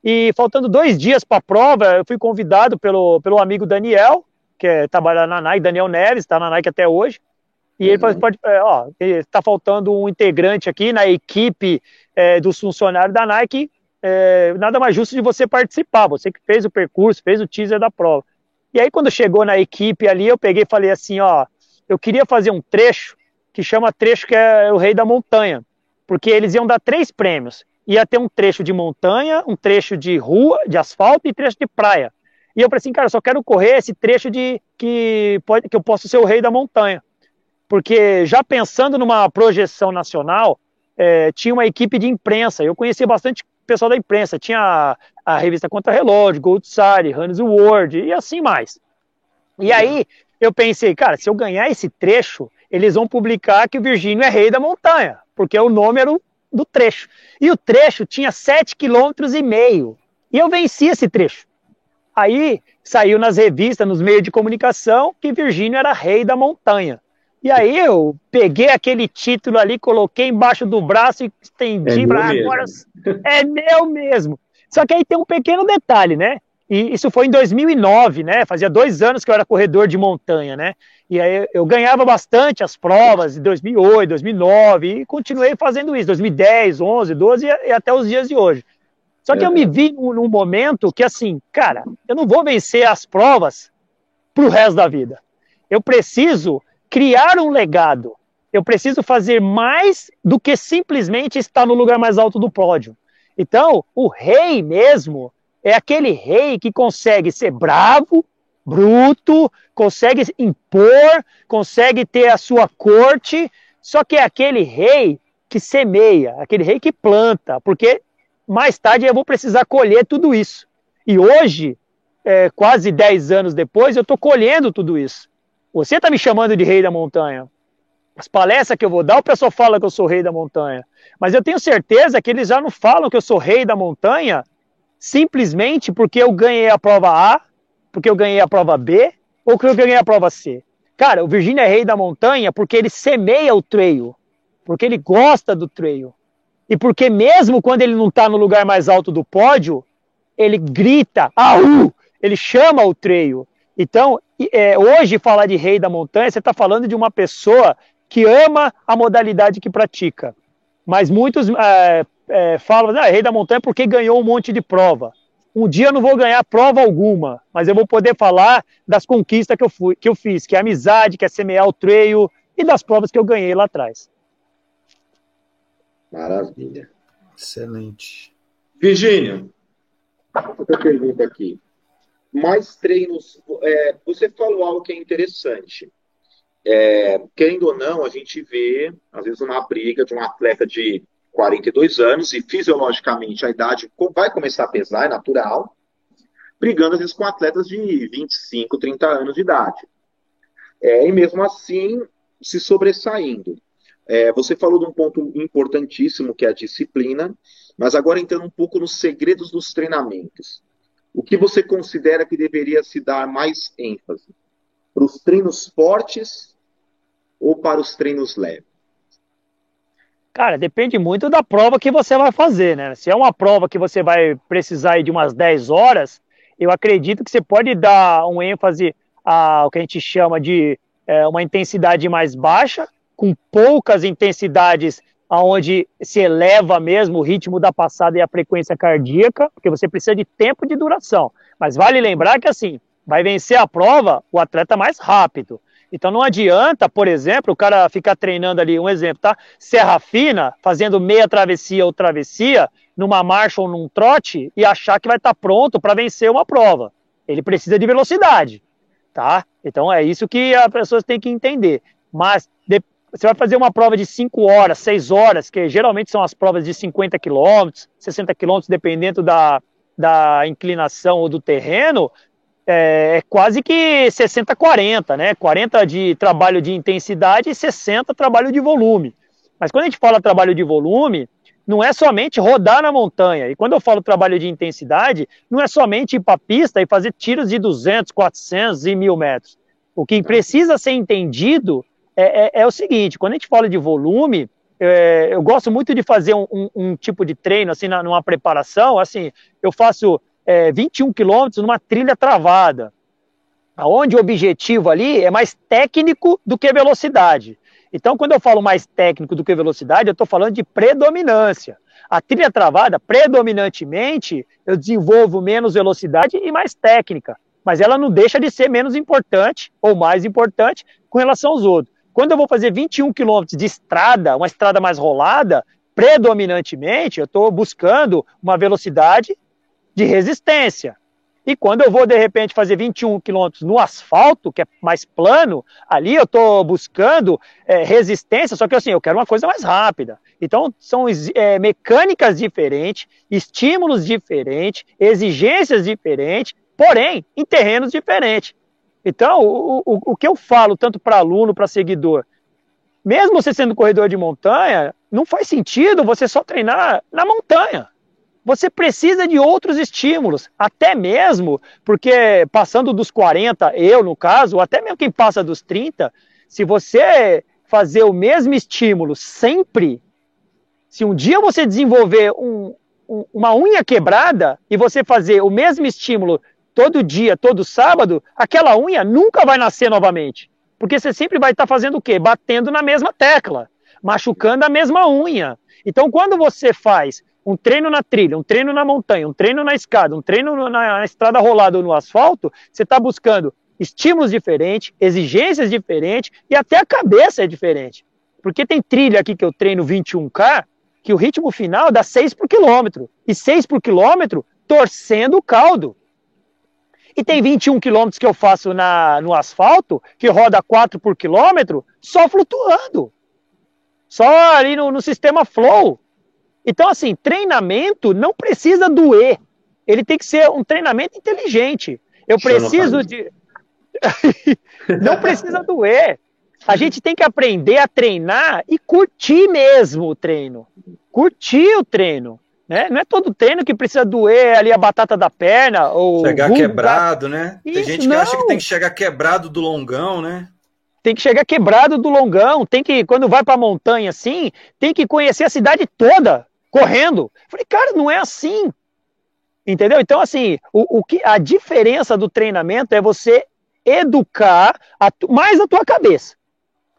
E faltando dois dias para a prova, eu fui convidado pelo, pelo amigo Daniel, que é, trabalha na Nike, Daniel Neves, está na Nike até hoje. E uhum. ele pode, pode é, ó, está faltando um integrante aqui na equipe é, dos funcionários da Nike. É, nada mais justo de você participar, você que fez o percurso, fez o teaser da prova. E aí, quando chegou na equipe ali, eu peguei e falei assim: ó, eu queria fazer um trecho que chama trecho que é o Rei da Montanha, porque eles iam dar três prêmios ia ter um trecho de montanha, um trecho de rua, de asfalto e trecho de praia. E eu falei assim, cara, eu só quero correr esse trecho de que, pode, que eu posso ser o rei da montanha. Porque já pensando numa projeção nacional, é, tinha uma equipe de imprensa. Eu conhecia bastante pessoal da imprensa. Tinha a, a revista Contra Relógio, Gold Hannes World e assim mais. E aí eu pensei, cara, se eu ganhar esse trecho, eles vão publicar que o Virgínio é rei da montanha, porque o nome era o, do trecho. E o trecho tinha 7,5 km e meio. E eu venci esse trecho. Aí saiu nas revistas, nos meios de comunicação, que Virgínio era rei da montanha. E aí eu peguei aquele título ali, coloquei embaixo do braço e estendi é para agora. É meu mesmo. Só que aí tem um pequeno detalhe, né? E isso foi em 2009, né? Fazia dois anos que eu era corredor de montanha, né? E aí eu ganhava bastante as provas em 2008, 2009 e continuei fazendo isso, 2010, 11, 12 e até os dias de hoje. Só que eu me vi num, num momento que assim, cara, eu não vou vencer as provas pro resto da vida. Eu preciso criar um legado. Eu preciso fazer mais do que simplesmente estar no lugar mais alto do pódio. Então, o rei mesmo é aquele rei que consegue ser bravo, bruto, consegue impor, consegue ter a sua corte, só que é aquele rei que semeia, aquele rei que planta, porque mais tarde eu vou precisar colher tudo isso. E hoje, é, quase 10 anos depois, eu estou colhendo tudo isso. Você está me chamando de rei da montanha. As palestras que eu vou dar, o pessoal fala que eu sou rei da montanha. Mas eu tenho certeza que eles já não falam que eu sou rei da montanha simplesmente porque eu ganhei a prova A, porque eu ganhei a prova B, ou porque eu ganhei a prova C. Cara, o Virgínia é rei da montanha porque ele semeia o trail, porque ele gosta do trail. E porque mesmo quando ele não está no lugar mais alto do pódio, ele grita, aú, ele chama o trail. Então, é, hoje falar de rei da montanha, você está falando de uma pessoa que ama a modalidade que pratica. Mas muitos é, é, falam, ah, rei da montanha porque ganhou um monte de prova. Um dia eu não vou ganhar prova alguma, mas eu vou poder falar das conquistas que eu, fui, que eu fiz, que é amizade, que é semear o trail e das provas que eu ganhei lá atrás. Maravilha. Excelente. Virgínia, outra pergunta aqui mais treinos. É, você falou algo que é interessante. É, querendo ou não, a gente vê, às vezes, uma briga de um atleta de 42 anos e fisiologicamente a idade vai começar a pesar, é natural, brigando às vezes com atletas de 25, 30 anos de idade. É, e mesmo assim, se sobressaindo. É, você falou de um ponto importantíssimo que é a disciplina, mas agora entrando um pouco nos segredos dos treinamentos. O que você considera que deveria se dar mais ênfase? Para os treinos fortes ou para os treinos leves? Cara, depende muito da prova que você vai fazer, né? Se é uma prova que você vai precisar de umas 10 horas, eu acredito que você pode dar um ênfase ao que a gente chama de é, uma intensidade mais baixa, com poucas intensidades aonde se eleva mesmo o ritmo da passada e a frequência cardíaca, porque você precisa de tempo de duração. Mas vale lembrar que assim, vai vencer a prova o atleta mais rápido. Então não adianta, por exemplo, o cara ficar treinando ali, um exemplo, tá? Serra fina, fazendo meia travessia ou travessia, numa marcha ou num trote, e achar que vai estar tá pronto para vencer uma prova. Ele precisa de velocidade, tá? Então é isso que as pessoas têm que entender. Mas de, você vai fazer uma prova de 5 horas, 6 horas, que geralmente são as provas de 50 quilômetros, 60 quilômetros, dependendo da, da inclinação ou do terreno, é, é quase que 60-40, né? 40 de trabalho de intensidade e 60 trabalho de volume. Mas quando a gente fala trabalho de volume, não é somente rodar na montanha. E quando eu falo trabalho de intensidade, não é somente ir para pista e fazer tiros de 200, 400 e 1000 metros. O que precisa ser entendido é, é, é, o seguinte: quando a gente fala de volume, é, eu gosto muito de fazer um, um, um, tipo de treino, assim, na, numa preparação. Assim, eu faço 21 é, quilômetros numa trilha travada, onde o objetivo ali é mais técnico do que velocidade. Então, quando eu falo mais técnico do que velocidade, eu estou falando de predominância. A trilha travada, predominantemente, eu desenvolvo menos velocidade e mais técnica, mas ela não deixa de ser menos importante ou mais importante com relação aos outros. Quando eu vou fazer 21 quilômetros de estrada, uma estrada mais rolada, predominantemente eu estou buscando uma velocidade de resistência. E quando eu vou, de repente, fazer 21 quilômetros no asfalto, que é mais plano, ali eu estou buscando é, resistência, só que assim, eu quero uma coisa mais rápida. Então, são é, mecânicas diferentes, estímulos diferentes, exigências diferentes, porém, em terrenos diferentes. Então, o, o, o que eu falo, tanto para aluno, para seguidor, mesmo você sendo corredor de montanha, não faz sentido você só treinar na montanha. Você precisa de outros estímulos, até mesmo porque passando dos 40, eu no caso, até mesmo quem passa dos 30, se você fazer o mesmo estímulo sempre, se um dia você desenvolver um, um, uma unha quebrada e você fazer o mesmo estímulo todo dia, todo sábado, aquela unha nunca vai nascer novamente. Porque você sempre vai estar fazendo o quê? Batendo na mesma tecla, machucando a mesma unha. Então, quando você faz um treino na trilha, um treino na montanha, um treino na escada, um treino na, estrada rolada ou no asfalto, você está buscando estímulos diferentes, exigências diferentes e até a cabeça é diferente. Porque tem trilha aqui que eu treino 21K, que o ritmo final dá 6 por quilômetro. E 6 por quilômetro torcendo o caldo. E tem 21 quilômetros que eu faço na, no asfalto, que roda 4 por quilômetro, só flutuando. Só ali no, no sistema flow. Então, assim, treinamento não precisa doer. Ele tem que ser um treinamento inteligente. Eu preciso de. não precisa doer. A gente tem que aprender a treinar e curtir mesmo o treino. Curtir o treino. Né? Não é todo treino que precisa doer ali a batata da perna. ou Chegar quebrado, né? Isso, tem gente que não. acha que tem que chegar quebrado do longão, né? Tem que chegar quebrado do longão. Tem que, quando vai pra montanha assim, tem que conhecer a cidade toda correndo. Falei, cara, não é assim. Entendeu? Então, assim, o, o que a diferença do treinamento é você educar a, mais a tua cabeça.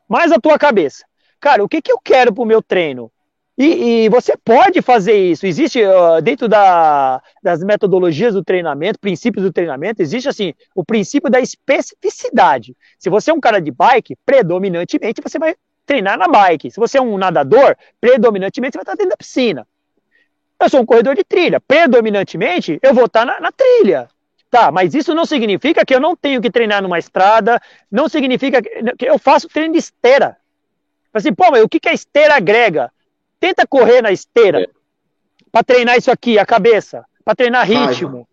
Mais a tua cabeça. Cara, o que, que eu quero pro meu treino? E, e, você pode fazer isso. Existe uh, dentro da, das metodologias do treinamento, princípios do treinamento, existe assim o princípio da especificidade. Se você é um cara de bike, predominantemente você vai treinar na bike. Se você é um nadador, predominantemente você vai estar dentro da piscina. Eu sou um corredor de trilha, predominantemente eu vou estar na, na trilha. Tá, mas isso não significa que eu não tenho que treinar numa estrada, não significa que eu faço treino de esteira. Assim, pô, mas o que, que a esteira agrega? Tenta correr na esteira. É. Para treinar isso aqui, a cabeça. Para treinar ritmo.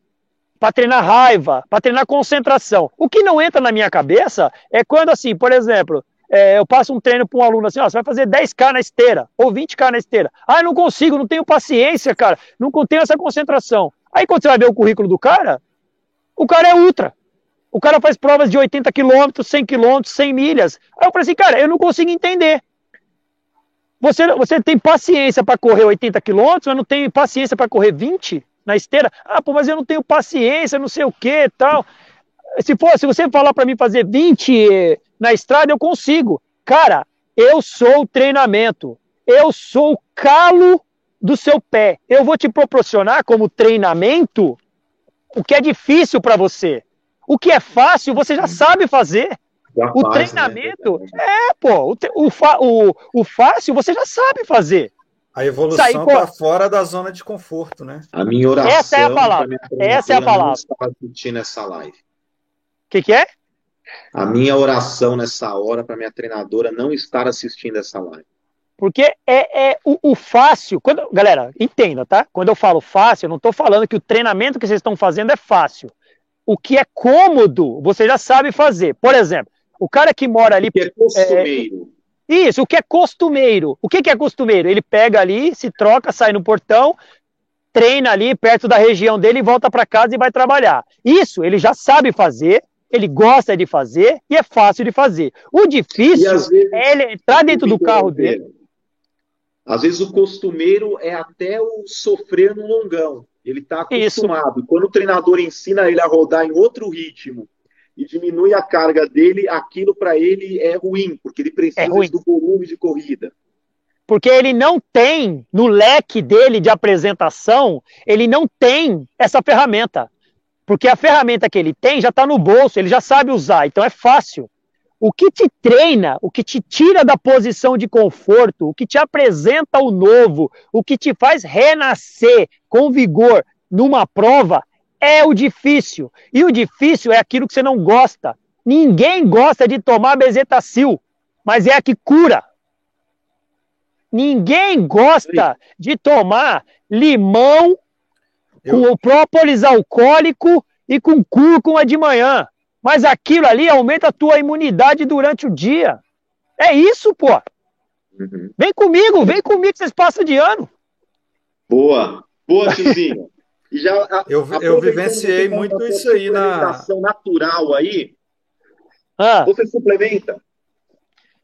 Para treinar raiva. Para treinar concentração. O que não entra na minha cabeça é quando, assim, por exemplo, é, eu passo um treino para um aluno assim, ó, você vai fazer 10K na esteira, ou 20K na esteira. Ah, não consigo, não tenho paciência, cara, não tenho essa concentração. Aí quando você vai ver o currículo do cara, o cara é ultra. O cara faz provas de 80 km, 100 km, 100 milhas. Aí eu falei assim, cara, eu não consigo entender. Você, você tem paciência para correr 80 quilômetros, mas não tem paciência para correr 20 na esteira? Ah, pô, mas eu não tenho paciência, não sei o que tal. Se, for, se você falar para mim fazer 20 na estrada, eu consigo. Cara, eu sou o treinamento. Eu sou o calo do seu pé. Eu vou te proporcionar como treinamento o que é difícil para você. O que é fácil, você já sabe fazer o faz, né? treinamento, né? é, pô, o, o, o, o fácil você já sabe fazer. A evolução está fora da zona de conforto, né? A minha oração. Essa é a palavra. Essa é a palavra. Não assistindo essa live. O que, que é? A minha oração nessa hora para minha treinadora não estar assistindo essa live. Porque é, é o, o, fácil. Quando, galera, entenda, tá? Quando eu falo fácil, eu não estou falando que o treinamento que vocês estão fazendo é fácil. O que é cômodo, você já sabe fazer. Por exemplo, o cara que mora ali. O que é costumeiro. É, isso, o que é costumeiro. O que, que é costumeiro? Ele pega ali, se troca, sai no portão, treina ali perto da região dele volta para casa e vai trabalhar. Isso ele já sabe fazer, ele gosta de fazer e é fácil de fazer. O difícil vezes, é ele entrar dentro do carro dele. Às vezes o costumeiro é até o sofrer no longão. Ele está acostumado. Isso. Quando o treinador ensina ele a rodar em outro ritmo e diminui a carga dele, aquilo para ele é ruim, porque ele precisa é do volume de corrida. Porque ele não tem, no leque dele de apresentação, ele não tem essa ferramenta. Porque a ferramenta que ele tem já está no bolso, ele já sabe usar, então é fácil. O que te treina, o que te tira da posição de conforto, o que te apresenta o novo, o que te faz renascer com vigor numa prova é o difícil. E o difícil é aquilo que você não gosta. Ninguém gosta de tomar bezetacil, mas é a que cura. Ninguém gosta de tomar limão Eu... com o própolis alcoólico e com cúrcuma de manhã. Mas aquilo ali aumenta a tua imunidade durante o dia. É isso, pô. Uhum. Vem comigo, vem comigo que vocês passam de ano. Boa, boa, tiozinho. E já, a, eu, eu vivenciei muito isso aí na natural aí. Ah. Você suplementa?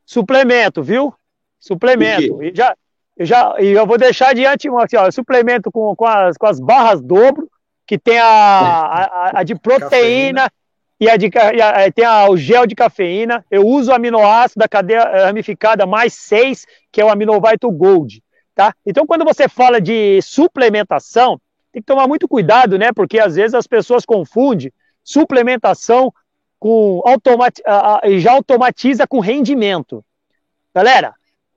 Suplemento, viu? Suplemento. E já, eu já, e eu vou deixar de antemão assim, ó, suplemento com, com, as, com as barras dobro, que tem a, a, a de proteína, e a de, e a, tem a, o gel de cafeína. Eu uso o aminoácido da cadeia ramificada mais 6, que é o Aminovite Gold. Tá? Então, quando você fala de suplementação, tem que tomar muito cuidado, né? Porque às vezes as pessoas confundem suplementação com automati e já automatiza com rendimento. Galera,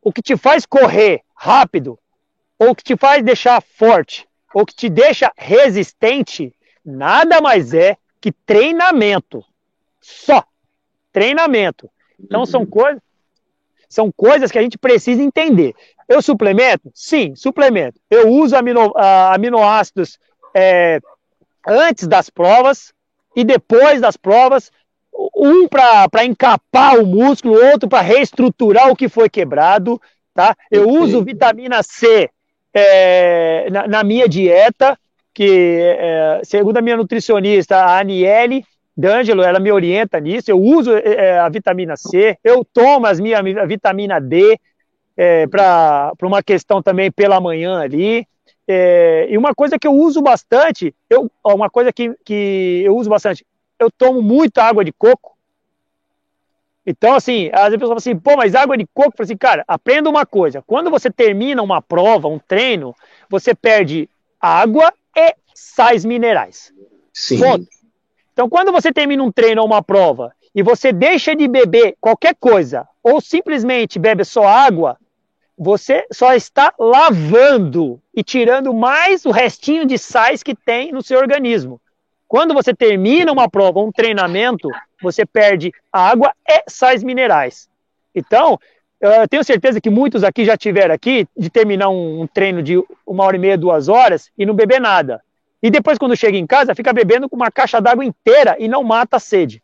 o que te faz correr rápido, ou que te faz deixar forte, ou que te deixa resistente, nada mais é que treinamento. Só treinamento. Então são uhum. coisas são coisas que a gente precisa entender. Eu suplemento? Sim, suplemento. Eu uso amino, uh, aminoácidos é, antes das provas e depois das provas. Um para encapar o músculo, outro para reestruturar o que foi quebrado. Tá? Eu uso vitamina C é, na, na, minha dieta, que é, segundo a minha nutricionista, a Aniele, D'Angelo, ela me orienta nisso. Eu uso é, a vitamina C, eu tomo as minha a vitamina D, é, para uma questão também pela manhã ali. É, e uma coisa que eu uso bastante, eu, uma coisa que, que eu uso bastante, eu tomo muita água de coco. Então, assim, às vezes a pessoa fala assim, pô, mas água de coco, eu falo assim, cara, aprenda uma coisa, quando você termina uma prova, um treino, você perde água e sais minerais. Sim. Ponto. Então, quando você termina um treino ou uma prova e você deixa de beber qualquer coisa, ou simplesmente bebe só água, você só está lavando e tirando mais o restinho de sais que tem no seu organismo. Quando você termina uma prova, um treinamento, você perde água e sais minerais. Então, eu tenho certeza que muitos aqui já tiveram aqui de terminar um, treino de uma hora e meia, duas horas e não beber nada. E depois, quando chega em casa, fica bebendo com uma caixa d'água inteira e não mata a sede.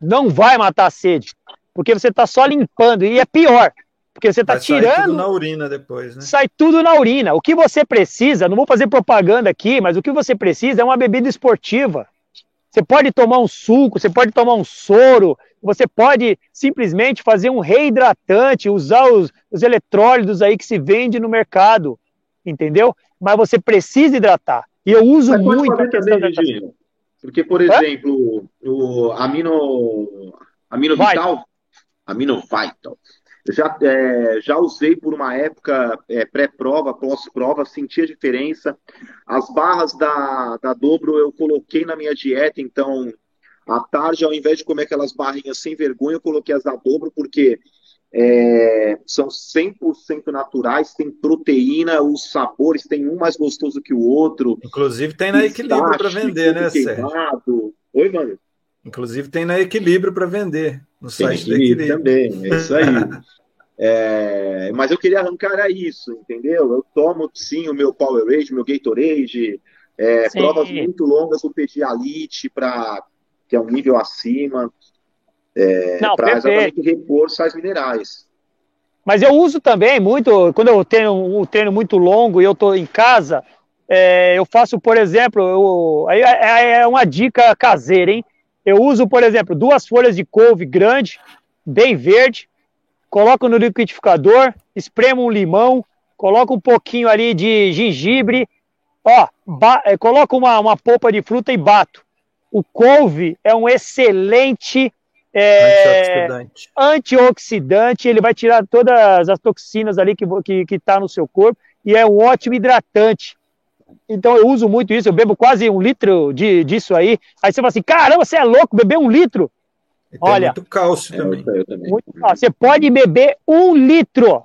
Não vai matar a sede, porque você está só limpando. E é pior, porque você está tirando. Sai tudo na urina depois, né? Sai tudo na urina. O que você precisa, não vou fazer propaganda aqui, mas o que você precisa é uma bebida esportiva. Você pode tomar um suco, você pode tomar um soro, você pode simplesmente fazer um reidratante, usar os, os eletrólitos aí que se vende no mercado, entendeu? Mas você precisa hidratar. E eu uso mas muito. Pode também, porque, por exemplo, é? o amino, amino vital, amino vital, já, é, já usei por uma época é, pré-prova, pós-prova, senti a diferença. As barras da, da dobro eu coloquei na minha dieta, então à tarde, ao invés de comer aquelas barrinhas sem vergonha, eu coloquei as da dobro, porque é, são 100% naturais, tem proteína, os sabores, tem um mais gostoso que o outro. Inclusive tem na Equilíbrio para vender, né, Sérgio? Oi, mano. Inclusive tem na Equilíbrio para vender no tem site Equilíbrio, Equilíbrio também, é isso aí. É, mas eu queria arrancar isso, entendeu? Eu tomo sim o meu Powerade, meu Gatorade, é, provas muito longas do Pedialite para que é um nível acima, é, para exatamente repor sais minerais. Mas eu uso também muito, quando eu tenho um treino muito longo e eu estou em casa, é, eu faço, por exemplo, eu, aí é, é uma dica caseira, hein? Eu uso, por exemplo, duas folhas de couve grande, bem verde, coloco no liquidificador, espremo um limão, coloco um pouquinho ali de gengibre, ó, é, coloco uma, uma polpa de fruta e bato. O couve é um excelente é, antioxidante. antioxidante, ele vai tirar todas as toxinas ali que que que tá no seu corpo e é um ótimo hidratante. Então eu uso muito isso, eu bebo quase um litro de, disso aí. Aí você fala assim, caramba, você é louco, beber um litro? Olha, muito cálcio é, também. Muito, você pode beber um litro.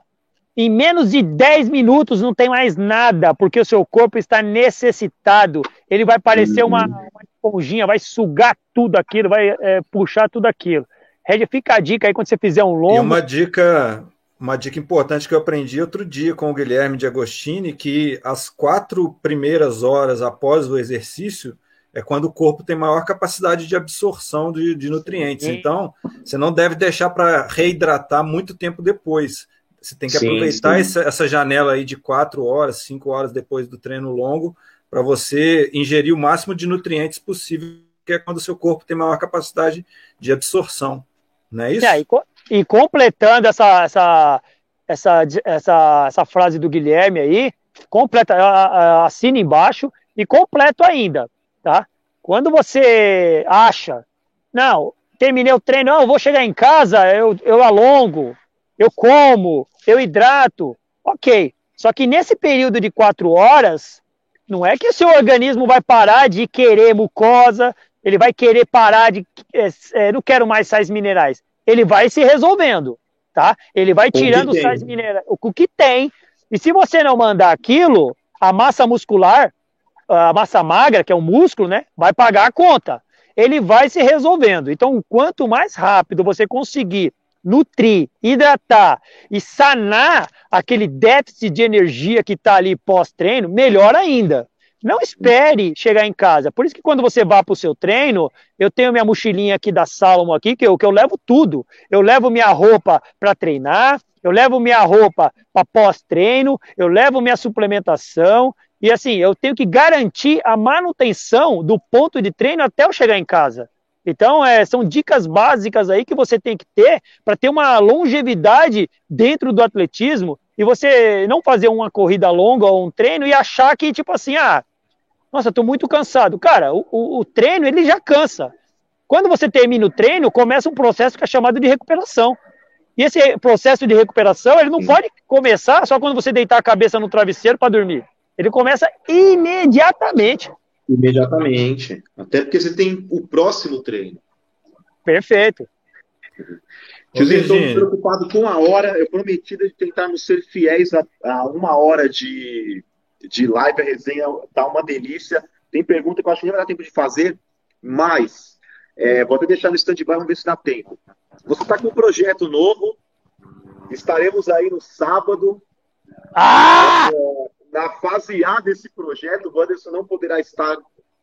Em menos de 10 minutos não tem mais nada, porque o seu corpo está necessitado. Ele vai parecer uma, uhum. uma esponjinha, vai sugar tudo aquilo, vai é, puxar tudo aquilo. Regi, fica a dica aí quando você fizer um longo. E uma dica, uma dica importante que eu aprendi outro dia com o Guilherme de Agostini, que as quatro primeiras horas após o exercício é quando o corpo tem maior capacidade de absorção de, de nutrientes. Sim. Então, você não deve deixar para reidratar muito tempo depois. Você tem que sim, aproveitar sim. Essa, essa janela aí de quatro horas, cinco horas depois do treino longo, para você ingerir o máximo de nutrientes possível, que é quando o seu corpo tem maior capacidade de absorção. Não é isso? É, e, e, completando essa, essa, essa, essa, essa frase do Guilherme aí, completa, assina embaixo e completo ainda tá? Quando você acha, não, terminei o treino, não, eu vou chegar em casa, eu, eu alongo, eu como, eu hidrato, ok. Só que nesse período de quatro horas, não é que o seu organismo vai parar de querer mucosa, ele vai querer parar de, é, é, não quero mais sais minerais. Ele vai se resolvendo, tá? Ele vai tirando os sais minerais, o que tem. E se você não mandar aquilo, a massa muscular a massa magra, que é o músculo, né, vai pagar a conta. Ele vai se resolvendo. Então, quanto mais rápido você conseguir nutrir, hidratar e sanar aquele déficit de energia que está ali pós-treino, melhor ainda. Não espere chegar em casa. Por isso que quando você vá para o seu treino, eu tenho minha mochilinha aqui da Salomon aqui, que eu, que eu levo tudo. Eu levo minha roupa para treinar, eu levo minha roupa para pós-treino, eu levo minha suplementação, e assim, eu tenho que garantir a manutenção do ponto de treino até eu chegar em casa. Então, é, são dicas básicas aí que você tem que ter para ter uma longevidade dentro do atletismo e você não fazer uma corrida longa ou um treino e achar que, tipo assim, ah, nossa, estou muito cansado. Cara, o, o, o, treino, ele já cansa. Quando você termina o treino, começa um processo que é chamado de recuperação. E esse processo de recuperação, ele não pode começar só quando você deitar a cabeça no travesseiro para dormir. Ele começa imediatamente. Imediatamente. Até porque você tem o próximo treino. Perfeito. Tiozinho, estou preocupado com a hora. Eu prometi de tentarmos ser fiéis a, a, uma hora de, de live. A resenha tá uma delícia. Tem pergunta que eu acho que nem vai dar tempo de fazer, mas é, vou até deixar no stand-by, vamos ver se dá tempo. Você está com um projeto novo. Estaremos aí no sábado. Ah! É, na fase A desse projeto, o Wanderson não poderá estar,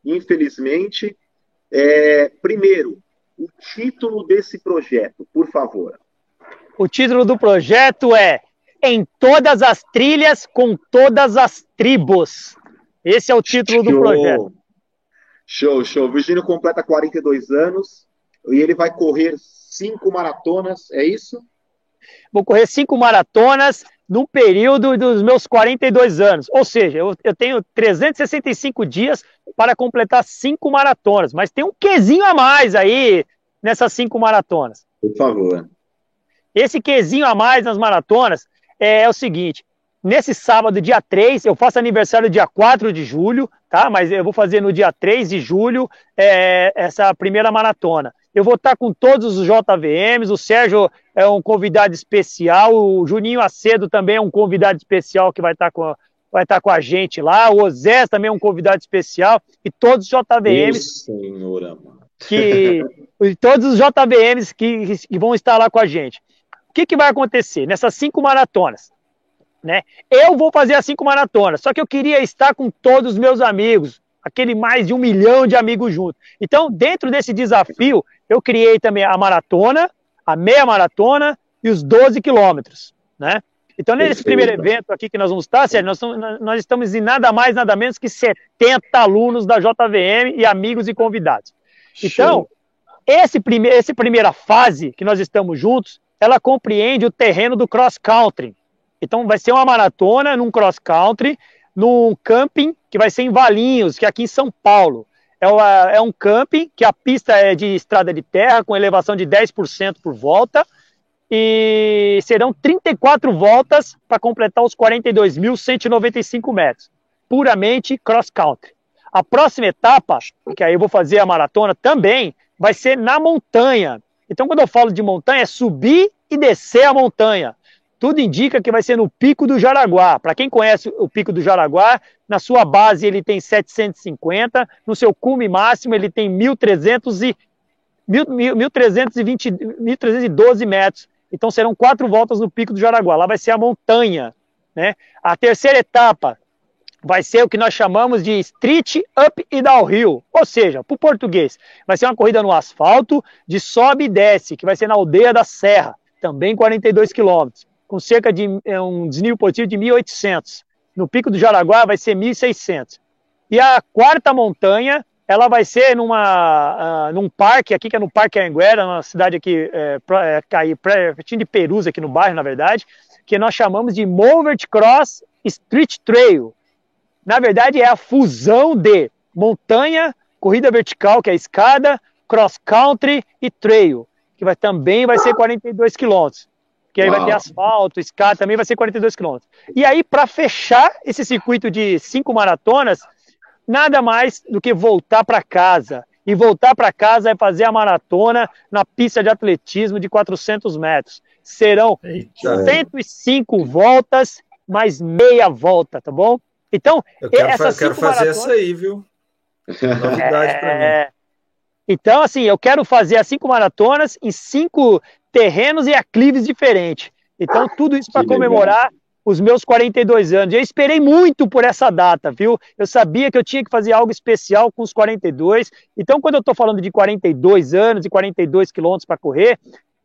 infelizmente. É, primeiro, o título desse projeto, por favor. O título do projeto é Em Todas as Trilhas com Todas as Tribos. Esse é o título show. do projeto. Show, show. Virgínio completa 42 anos e ele vai correr cinco maratonas, é isso? Vou correr cinco maratonas no período dos meus 42 anos. Ou seja, eu, eu, tenho 365 dias para completar cinco maratonas, mas tem um quezinho a mais aí nessas cinco maratonas. Por favor. Esse quezinho a mais nas maratonas é, é o seguinte: nesse sábado, dia 3, eu faço aniversário dia 4 de julho, tá? Mas eu vou fazer no dia 3 de julho é, essa primeira maratona. Eu vou estar com todos os JVMs, o Sérgio é um convidado especial, o Juninho Acedo também é um convidado especial que vai estar com, vai estar com a gente lá, o Osés também é um convidado especial, e todos os JVMs. Senhora, que, todos os JVMs que, que vão estar lá com a gente. O que, que vai acontecer nessas cinco maratonas? Né? Eu vou fazer as cinco maratonas, só que eu queria estar com todos os meus amigos, aquele mais de um milhão de amigos juntos. Então, dentro desse desafio, eu criei também a maratona, a meia maratona e os 12 quilômetros, né? Então, nesse primeiro evento aqui que nós vamos estar, Sérgio, nós, nós estamos em nada mais, nada menos que 70 alunos da JVM e amigos e convidados. Então, esse prime essa primeira fase que nós estamos juntos, ela compreende o terreno do cross country. Então, vai ser uma maratona num cross country, num camping que vai ser em Valinhos, que é aqui em São Paulo. É, uma, é um camping que a pista é de estrada de terra, com elevação de 10% por volta, e serão 34 voltas para completar os 42.195 metros, puramente cross country. A próxima etapa, que aí eu vou fazer a maratona também, vai ser na montanha. Então, quando eu falo de montanha, é subir e descer a montanha. Tudo indica que vai ser no Pico do Jaraguá. Para quem conhece o Pico do Jaraguá, na sua base ele tem 750, no seu cume máximo ele tem 1.300 e, 1.320, 1.312 metros. Então serão quatro voltas no Pico do Jaraguá. Lá vai ser a montanha. Né? A terceira etapa vai ser o que nós chamamos de Street Up e Downhill. Ou seja, para o português, vai ser uma corrida no asfalto de sobe e desce, que vai ser na aldeia da Serra, também 42 quilômetros com cerca de é, um desnível positivo de 1.800. No Pico do Jaraguá vai ser 1.600. E a quarta montanha, ela vai ser numa, uh, num parque, aqui que é no Parque Anguera, uma cidade aqui, é, é, pertinho de Perusa, aqui no bairro, na verdade, que nós chamamos de Movert Cross Street Trail. Na verdade, é a fusão de montanha, corrida vertical, que é a escada, cross country e trail, que vai, também vai ser 42 quilômetros que aí Uau. vai ter asfalto, escada, também vai ser 42 quilômetros. E aí, para fechar esse circuito de cinco maratonas, nada mais do que voltar para casa. E voltar para casa é fazer a maratona na pista de atletismo de 400 metros. Serão Eita. 105 voltas, mais meia volta, tá bom? Então, eu quero, essas eu quero fazer maratonas... essa aí, viu? Novidade é... para mim. Então, assim, eu quero fazer as cinco maratonas em cinco terrenos e aclives diferentes. Então, tudo isso para comemorar os meus 42 anos. Eu esperei muito por essa data, viu? Eu sabia que eu tinha que fazer algo especial com os 42. Então, quando eu estou falando de 42 anos e 42 quilômetros para correr,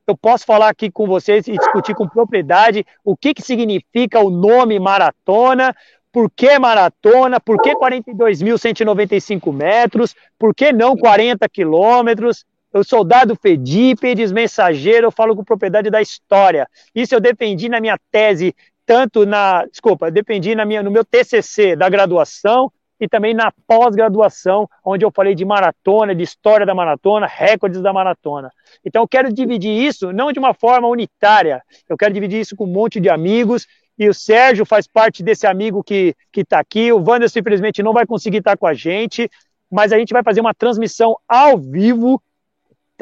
eu posso falar aqui com vocês e discutir com propriedade o que, que significa o nome maratona, por que maratona, por que 42.195 metros, por que não 40 quilômetros, eu sou dado Fedípedes, mensageiro, eu falo com propriedade da história. Isso eu defendi na minha tese, tanto na, desculpa, eu defendi na minha, no meu TCC da graduação e também na pós-graduação, onde eu falei de maratona, de história da maratona, recordes da maratona. Então eu quero dividir isso não de uma forma unitária, eu quero dividir isso com um monte de amigos, e o Sérgio faz parte desse amigo que está aqui, o Wanderson infelizmente não vai conseguir estar com a gente, mas a gente vai fazer uma transmissão ao vivo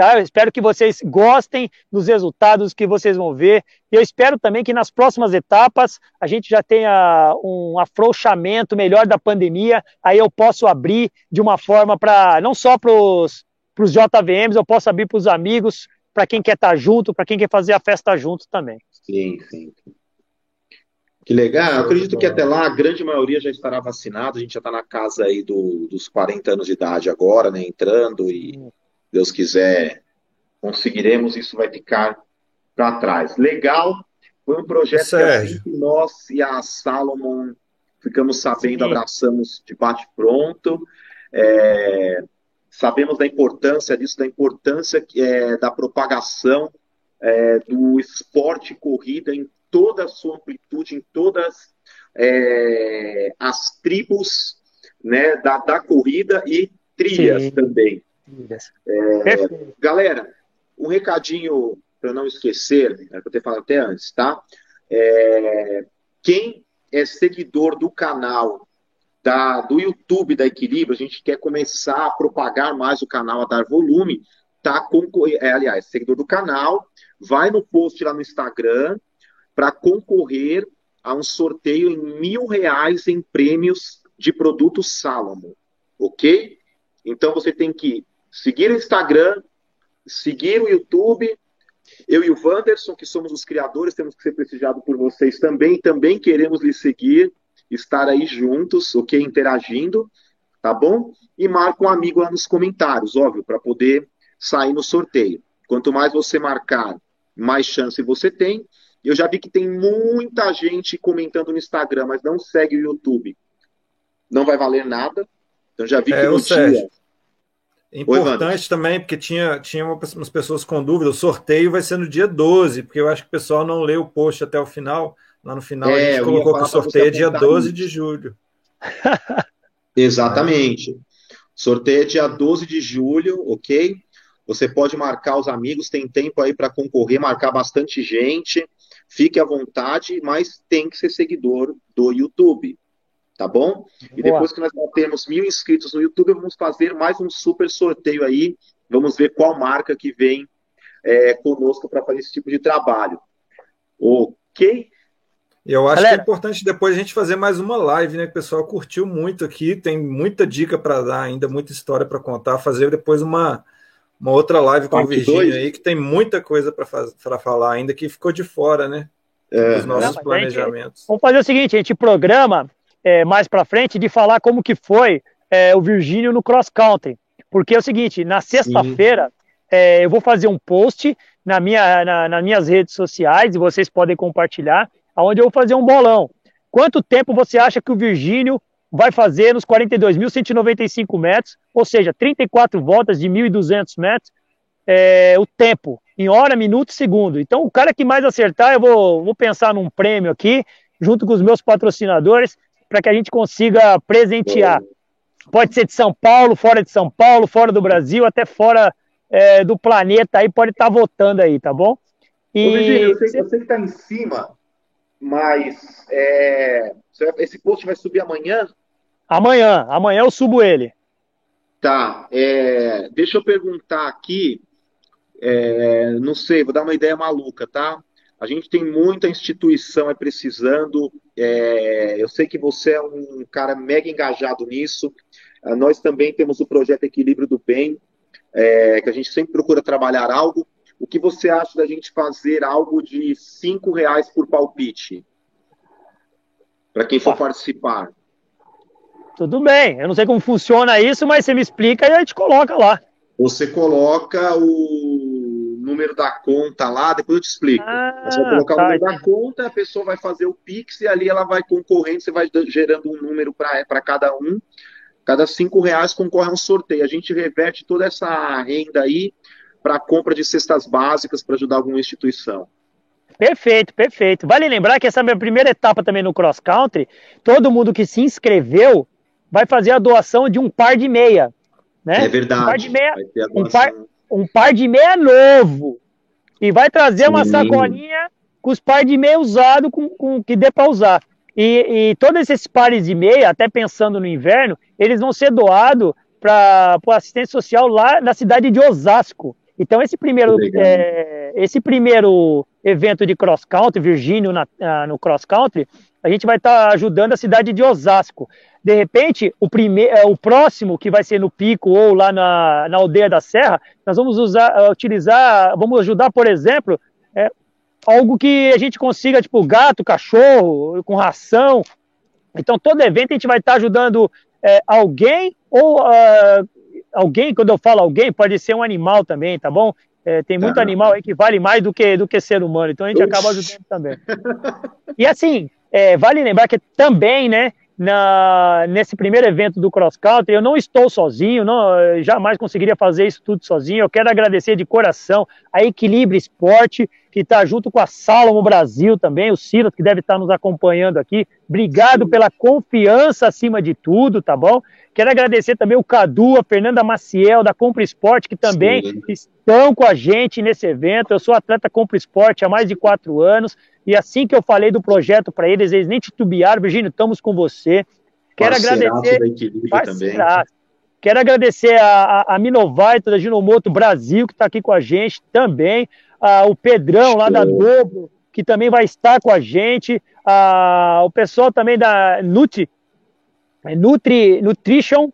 Tá? Eu espero que vocês gostem dos resultados que vocês vão ver. E eu espero também que nas próximas etapas a gente já tenha um afrouxamento melhor da pandemia. Aí eu posso abrir de uma forma para não só para os JVMs, eu posso abrir para os amigos, para quem quer estar tá junto, para quem quer fazer a festa junto também. Sim, sim. Que legal. Eu acredito que até lá a grande maioria já estará vacinada. A gente já está na casa aí do, dos 40 anos de idade agora, né? Entrando e. Deus quiser, conseguiremos, isso vai ficar para trás. Legal, foi um projeto Sérgio. que assim nós e a Salomon ficamos sabendo, Sim. abraçamos de bate-pronto. É, sabemos da importância disso, da importância é, da propagação é, do esporte corrida em toda a sua amplitude, em todas é, as tribos né, da, da corrida e trilhas Sim. também. É, galera, um recadinho para não esquecer, era para eu ter falado até antes, tá? É, quem é seguidor do canal da, do YouTube da Equilíbrio, a gente quer começar a propagar mais o canal, a dar volume, tá? Concorrer, é, aliás, seguidor do canal, vai no post lá no Instagram para concorrer a um sorteio em mil reais em prêmios de produtos Salomon, ok? Então você tem que seguir o Instagram, seguir o YouTube. Eu e o Wanderson, que somos os criadores, temos que ser prestigiados por vocês também. Também queremos lhe seguir, estar aí juntos, ok? Interagindo, tá bom? E marca um amigo lá nos comentários, óbvio, para poder sair no sorteio. Quanto mais você marcar, mais chance você tem. Eu já vi que tem muita gente comentando no Instagram, mas não segue o YouTube. Não vai valer nada. Então já vi é, que no dia. Importante Oi, também, porque tinha, tinha umas pessoas com dúvida. O sorteio vai ser no dia 12, porque eu acho que o pessoal não leu o post até o final. Lá no final é, a gente colocou que o sorteio é dia 12 isso. de julho. Exatamente. Sorteio é dia 12 de julho, ok? Você pode marcar os amigos, tem tempo aí para concorrer, marcar bastante gente. Fique à vontade, mas tem que ser seguidor do YouTube tá bom? E depois que nós temos mil inscritos no YouTube, vamos fazer mais um super sorteio aí. Vamos ver qual marca que vem é, conosco para fazer esse tipo de trabalho. Ok? Eu acho Galera, que é importante depois a gente fazer mais uma live, né? Que o pessoal curtiu muito aqui, tem muita dica para dar ainda, muita história para contar. Fazer depois uma, uma outra live com o Virgínia aí, que tem muita coisa para falar ainda que ficou de fora, né? É. Dos nossos Não, planejamentos. Gente, vamos fazer o seguinte: a gente programa é, mais para frente de falar como que foi é, o Virgínio no cross country. Porque é o seguinte: na sexta-feira é, eu vou fazer um post na minha, na, nas minhas redes sociais e vocês podem compartilhar onde eu vou fazer um bolão. Quanto tempo você acha que o Virgínio vai fazer nos 42.195 metros, ou seja, 34 voltas de 1.200 metros, é, o tempo, em hora, minuto e segundo. Então, o cara que mais acertar, eu vou, vou pensar num prêmio aqui, junto com os meus patrocinadores, para que a gente consiga presentear. Pode ser de São Paulo, fora de São Paulo, fora do Brasil, até fora é, do planeta, aí pode estar tá votando aí, tá bom? E... Ô, Virgínia, eu sei, eu sei que está em cima, mas é, esse post vai subir amanhã? Amanhã, amanhã eu subo ele. Tá, é, deixa eu perguntar aqui, é, não sei, vou dar uma ideia maluca, tá? A gente tem muita instituição é precisando. É, eu sei que você é um cara mega engajado nisso. É, nós também temos o projeto Equilíbrio do Bem, é, que a gente sempre procura trabalhar algo. O que você acha da gente fazer algo de cinco reais por palpite? Para quem for ah. participar. Tudo bem. Eu não sei como funciona isso, mas você me explica e a gente coloca lá. Você coloca o número da conta lá, depois eu te explico. Ah, você vai colocar tá, o número da conta, a pessoa vai fazer o Pix e ali ela vai concorrendo, você vai gerando um número para cada um. Cada cinco reais concorre a um sorteio. A gente reverte toda essa renda aí para a compra de cestas básicas para ajudar alguma instituição. Perfeito, perfeito. Vale lembrar que essa é a minha primeira etapa também no cross country. Todo mundo que se inscreveu vai fazer a doação de um par de meia. Né? É verdade. Um par de meia, um par, um par de meia novo. E vai trazer Sim. uma sacolinha com os par de meia usado com, com que dê para usar. E, e, todos esses pares de meia, até pensando no inverno, eles vão ser doados para a assistência social lá na cidade de Osasco. Então, esse primeiro, é, esse primeiro evento de cross country, Virgínio na, no cross country, a gente vai estar tá ajudando a cidade de Osasco. De repente, o, primeiro, é, o próximo, que vai ser no Pico ou lá na, na Aldeia da Serra, nós vamos usar, utilizar, vamos ajudar, por exemplo, é, algo que a gente consiga, tipo gato, cachorro, com ração. Então, todo evento a gente vai estar tá ajudando é, alguém ou uh, alguém, quando eu falo alguém, pode ser um animal também, tá bom? É, tem muito animal aí que vale mais do que, do que ser humano, então a gente Uxi. acaba ajudando também. E assim, é, vale lembrar que também, né, na, nesse primeiro evento do Cross Country, eu não estou sozinho, não, jamais conseguiria fazer isso tudo sozinho. Eu quero agradecer de coração a Equilíbrio Esporte, que está junto com a Salomon Brasil também, o Silas, que deve estar nos acompanhando aqui. Obrigado pela confiança acima de tudo, tá bom? Quero agradecer também o Cadu, a Fernanda Maciel, da Compra Esporte, que também Sim. estão com a gente nesse evento. Eu sou atleta Compra Esporte há mais de quatro anos, e assim que eu falei do projeto para eles, eles nem titubearam. Virgínio, estamos com você. Quero agradecer. Quero agradecer a, a, a Minovite da Ginomoto Brasil, que está aqui com a gente também. O Pedrão, lá da Dobro, que também vai estar com a gente. O pessoal também da Nutri, é, Nutri, Nutrition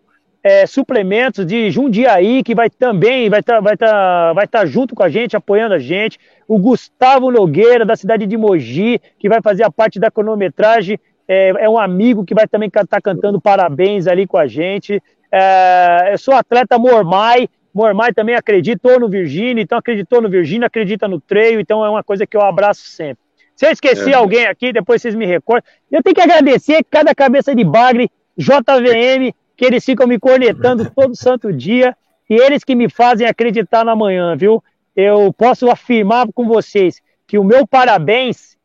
é, Suplementos de Jundiaí, que vai também vai estar tá, vai tá, vai tá junto com a gente, apoiando a gente. O Gustavo Nogueira, da cidade de Mogi, que vai fazer a parte da cronometragem. É, é um amigo que vai também estar tá cantando parabéns ali com a gente. É, eu sou atleta Mormai, Mormai também acreditou no Virgínia, então acreditou no Virgínia, acredita no treino, então é uma coisa que eu abraço sempre. Se eu esqueci é. alguém aqui, depois vocês me recordam. Eu tenho que agradecer cada cabeça de bagre JVM, que eles ficam me cornetando todo santo dia, e eles que me fazem acreditar na manhã, viu? Eu posso afirmar com vocês que o meu parabéns,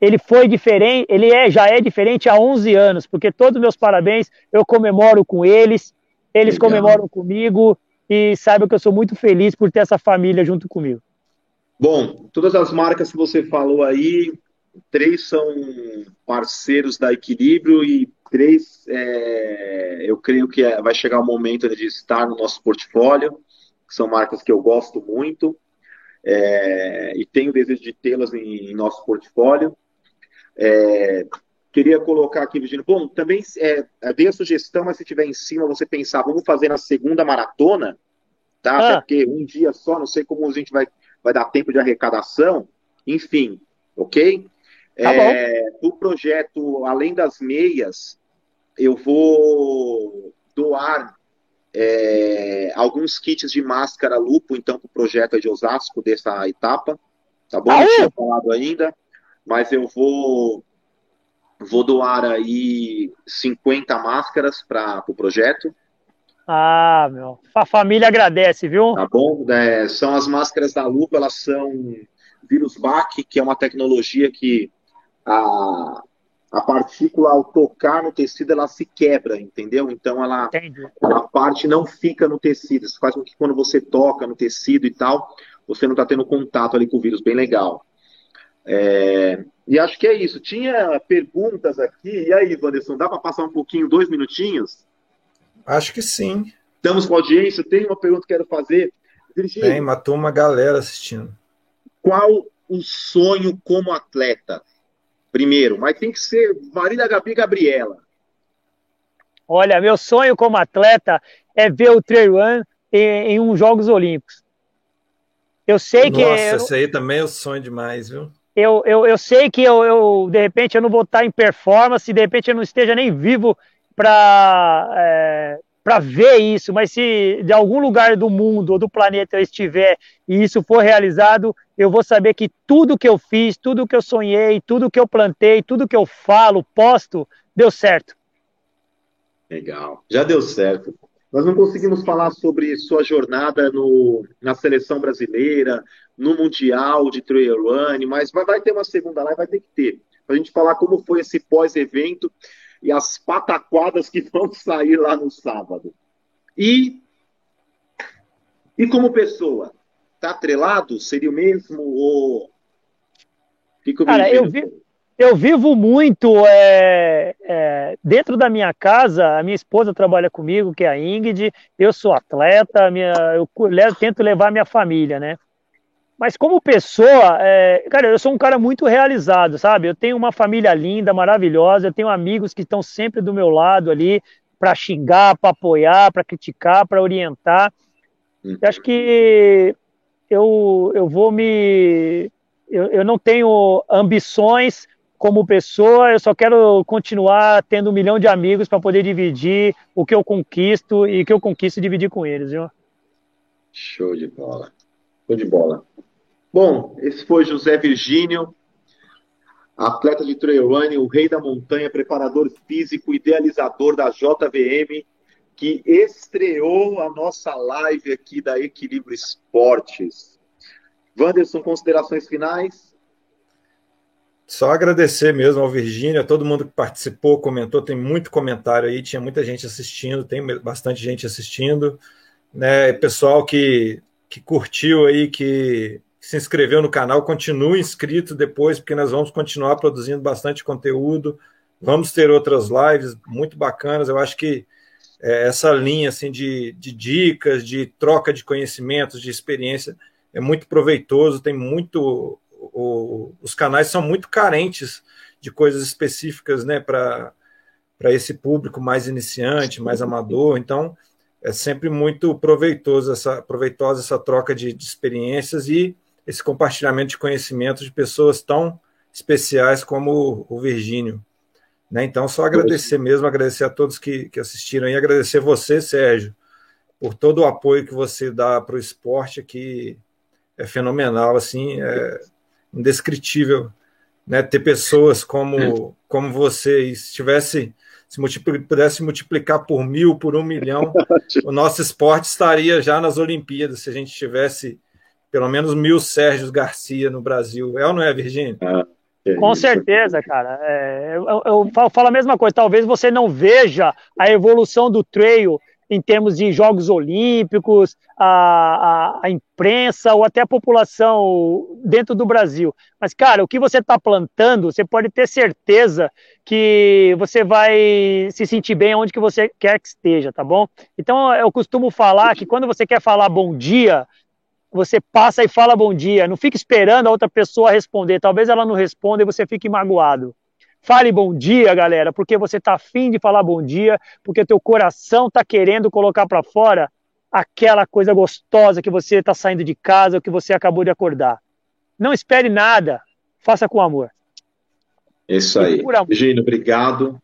ele foi diferente, ele é, já é diferente há 11 anos, porque todos os meus parabéns eu comemoro com eles, eles Legal. comemoram comigo, e saibam que eu sou muito feliz por ter essa família junto comigo. Bom, todas as marcas que você falou aí, três são parceiros da Equilíbrio e três, é, eu creio que é, vai chegar o momento de estar no nosso portfólio, que são marcas que eu gosto muito. é, e tenho desejo de tê-las em, em, nosso portfólio. É, queria colocar aqui, Virginia, bom, também é, dei a sugestão, mas se tiver em cima, você pensar, vamos fazer na segunda maratona, tá? Ah. Até porque um dia só, não sei como a gente vai, vai dar tempo de arrecadação, enfim, ok? Tá é, o projeto, além das meias, eu vou doar é, alguns kits de máscara lupo, então, para o projeto de Osasco dessa etapa, tá bom? Não tinha falado ainda, mas eu vou vou doar aí 50 máscaras para o pro projeto. Ah, meu, a família agradece, viu? Tá bom? É, são as máscaras da lupa, elas são vírus BAC, que é uma tecnologia que a, a partícula, ao tocar no tecido, ela se quebra, entendeu? Então, ela, a parte não fica no tecido. Isso faz com que quando você toca no tecido e tal, você não está tendo contato ali com o vírus. Bem legal. É, e acho que é isso. Tinha perguntas aqui. E aí, Vanderson, dá para passar um pouquinho, dois minutinhos? Acho que sim. Estamos com audiência. Tem uma pergunta que quero fazer. Virgínia, Tem, matou uma galera assistindo. Qual o sonho como atleta? Primeiro, mas tem que ser Marília Gabi e Gabriela. Olha, meu sonho como atleta é ver o Trail Run em, em uns Jogos Olímpicos. Eu sei Nossa, que. Nossa, isso aí também é o sonho demais, viu? Eu, eu, eu sei que eu, eu, de repente, eu não vou estar em performance, de repente eu não esteja nem vivo para é, para ver isso, mas se de algum lugar do mundo ou do planeta eu estiver e isso for realizado, eu vou saber que tudo que eu fiz, tudo que eu sonhei, tudo que eu plantei, tudo que eu falo, posto, deu certo. Legal, já deu certo. Nós não conseguimos falar sobre sua jornada no, na seleção brasileira, no Mundial de Trail mas vai, vai ter uma segunda live, vai ter que ter, para a gente falar como foi esse pós-evento e as pataquadas que vão sair lá no sábado. E, e como pessoa, tá atrelado? Seria o mesmo? Ou... Que Cara, eu, vi, eu vivo muito é, é, dentro da minha casa. A minha esposa trabalha comigo, que é a Ingrid. Eu sou atleta, minha, eu tento levar minha família, né? Mas como pessoa, é, cara, eu sou um cara muito realizado, sabe? Eu tenho uma família linda, maravilhosa, eu tenho amigos que estão sempre do meu lado ali para xingar, para apoiar, para criticar, para orientar. Eu acho que eu, eu vou me. Eu, eu não tenho ambições como pessoa, eu só quero continuar tendo um milhão de amigos para poder dividir o que eu conquisto e que eu conquisto dividir com eles, viu? Show de bola. Show de bola. Bom, esse foi José Virgínio, atleta de trail running, o rei da montanha, preparador físico, idealizador da JVM, que estreou a nossa live aqui da Equilíbrio Esportes. Wanderson, considerações finais? Só agradecer mesmo ao Virgínio, a todo mundo que participou, comentou, tem muito comentário aí, tinha muita gente assistindo, tem bastante gente assistindo, né? Pessoal que, que curtiu aí, que se inscreveu no canal, continue inscrito depois, porque nós vamos continuar produzindo bastante conteúdo. Vamos ter outras lives muito bacanas. Eu acho que é, essa linha assim de, de dicas, de troca de conhecimentos, de experiência, é muito proveitoso. Tem muito. O, os canais são muito carentes de coisas específicas né, para esse público mais iniciante, mais amador. Então, é sempre muito proveitoso essa, proveitosa essa troca de, de experiências e esse compartilhamento de conhecimento de pessoas tão especiais como o Virgínio. Né? Então, só agradecer mesmo, agradecer a todos que, que assistiram e agradecer você, Sérgio, por todo o apoio que você dá para o esporte, que é fenomenal, assim, é indescritível. Né? Ter pessoas como, como você, e se tivesse se pudesse multiplicar por mil, por um milhão, o nosso esporte estaria já nas Olimpíadas, se a gente tivesse pelo menos mil Sérgio Garcia no Brasil. É ou não é, Virgínia? Ah, é Com certeza, cara. É, eu, eu, falo a mesma coisa. Talvez você não veja a evolução do trail em termos de Jogos Olímpicos, a, a, a, imprensa ou até a população dentro do Brasil. Mas, cara, o que você está plantando, você pode ter certeza que você vai se sentir bem onde que você quer que esteja, tá bom? Então, eu costumo falar que quando você quer falar bom dia, você passa e fala bom dia. Não fique esperando a outra pessoa responder. Talvez ela não responda e você fique magoado. Fale bom dia, galera, porque você está afim de falar bom dia, porque teu coração está querendo colocar para fora aquela coisa gostosa que você está saindo de casa, ou que você acabou de acordar. Não espere nada, faça com amor. Isso aí. Gino, obrigado.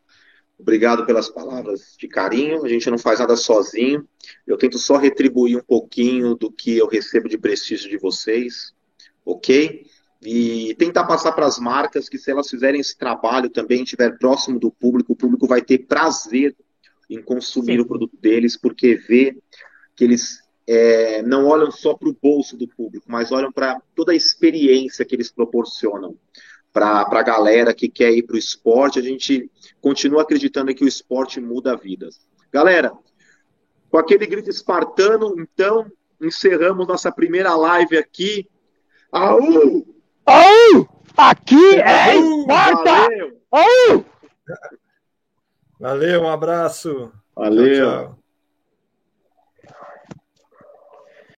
Obrigado pelas palavras de carinho. A gente não faz nada sozinho. Eu tento só retribuir um pouquinho do que eu recebo de prestígio de vocês, ok? E tentar passar para as marcas que, se elas fizerem esse trabalho também, estiver próximo do público, o público vai ter prazer em consumir Sim. o produto deles, porque vê que eles é, não olham só para o bolso do público, mas olham para toda a experiência que eles proporcionam para a galera que quer ir para o esporte. A gente continua acreditando que o esporte muda vidas. Galera, com aquele grito espartano, então, encerramos nossa primeira live aqui. Aú! Aú! Aqui é Esparta! Valeu! Aú! Valeu, um abraço. Valeu. Tchau, tchau.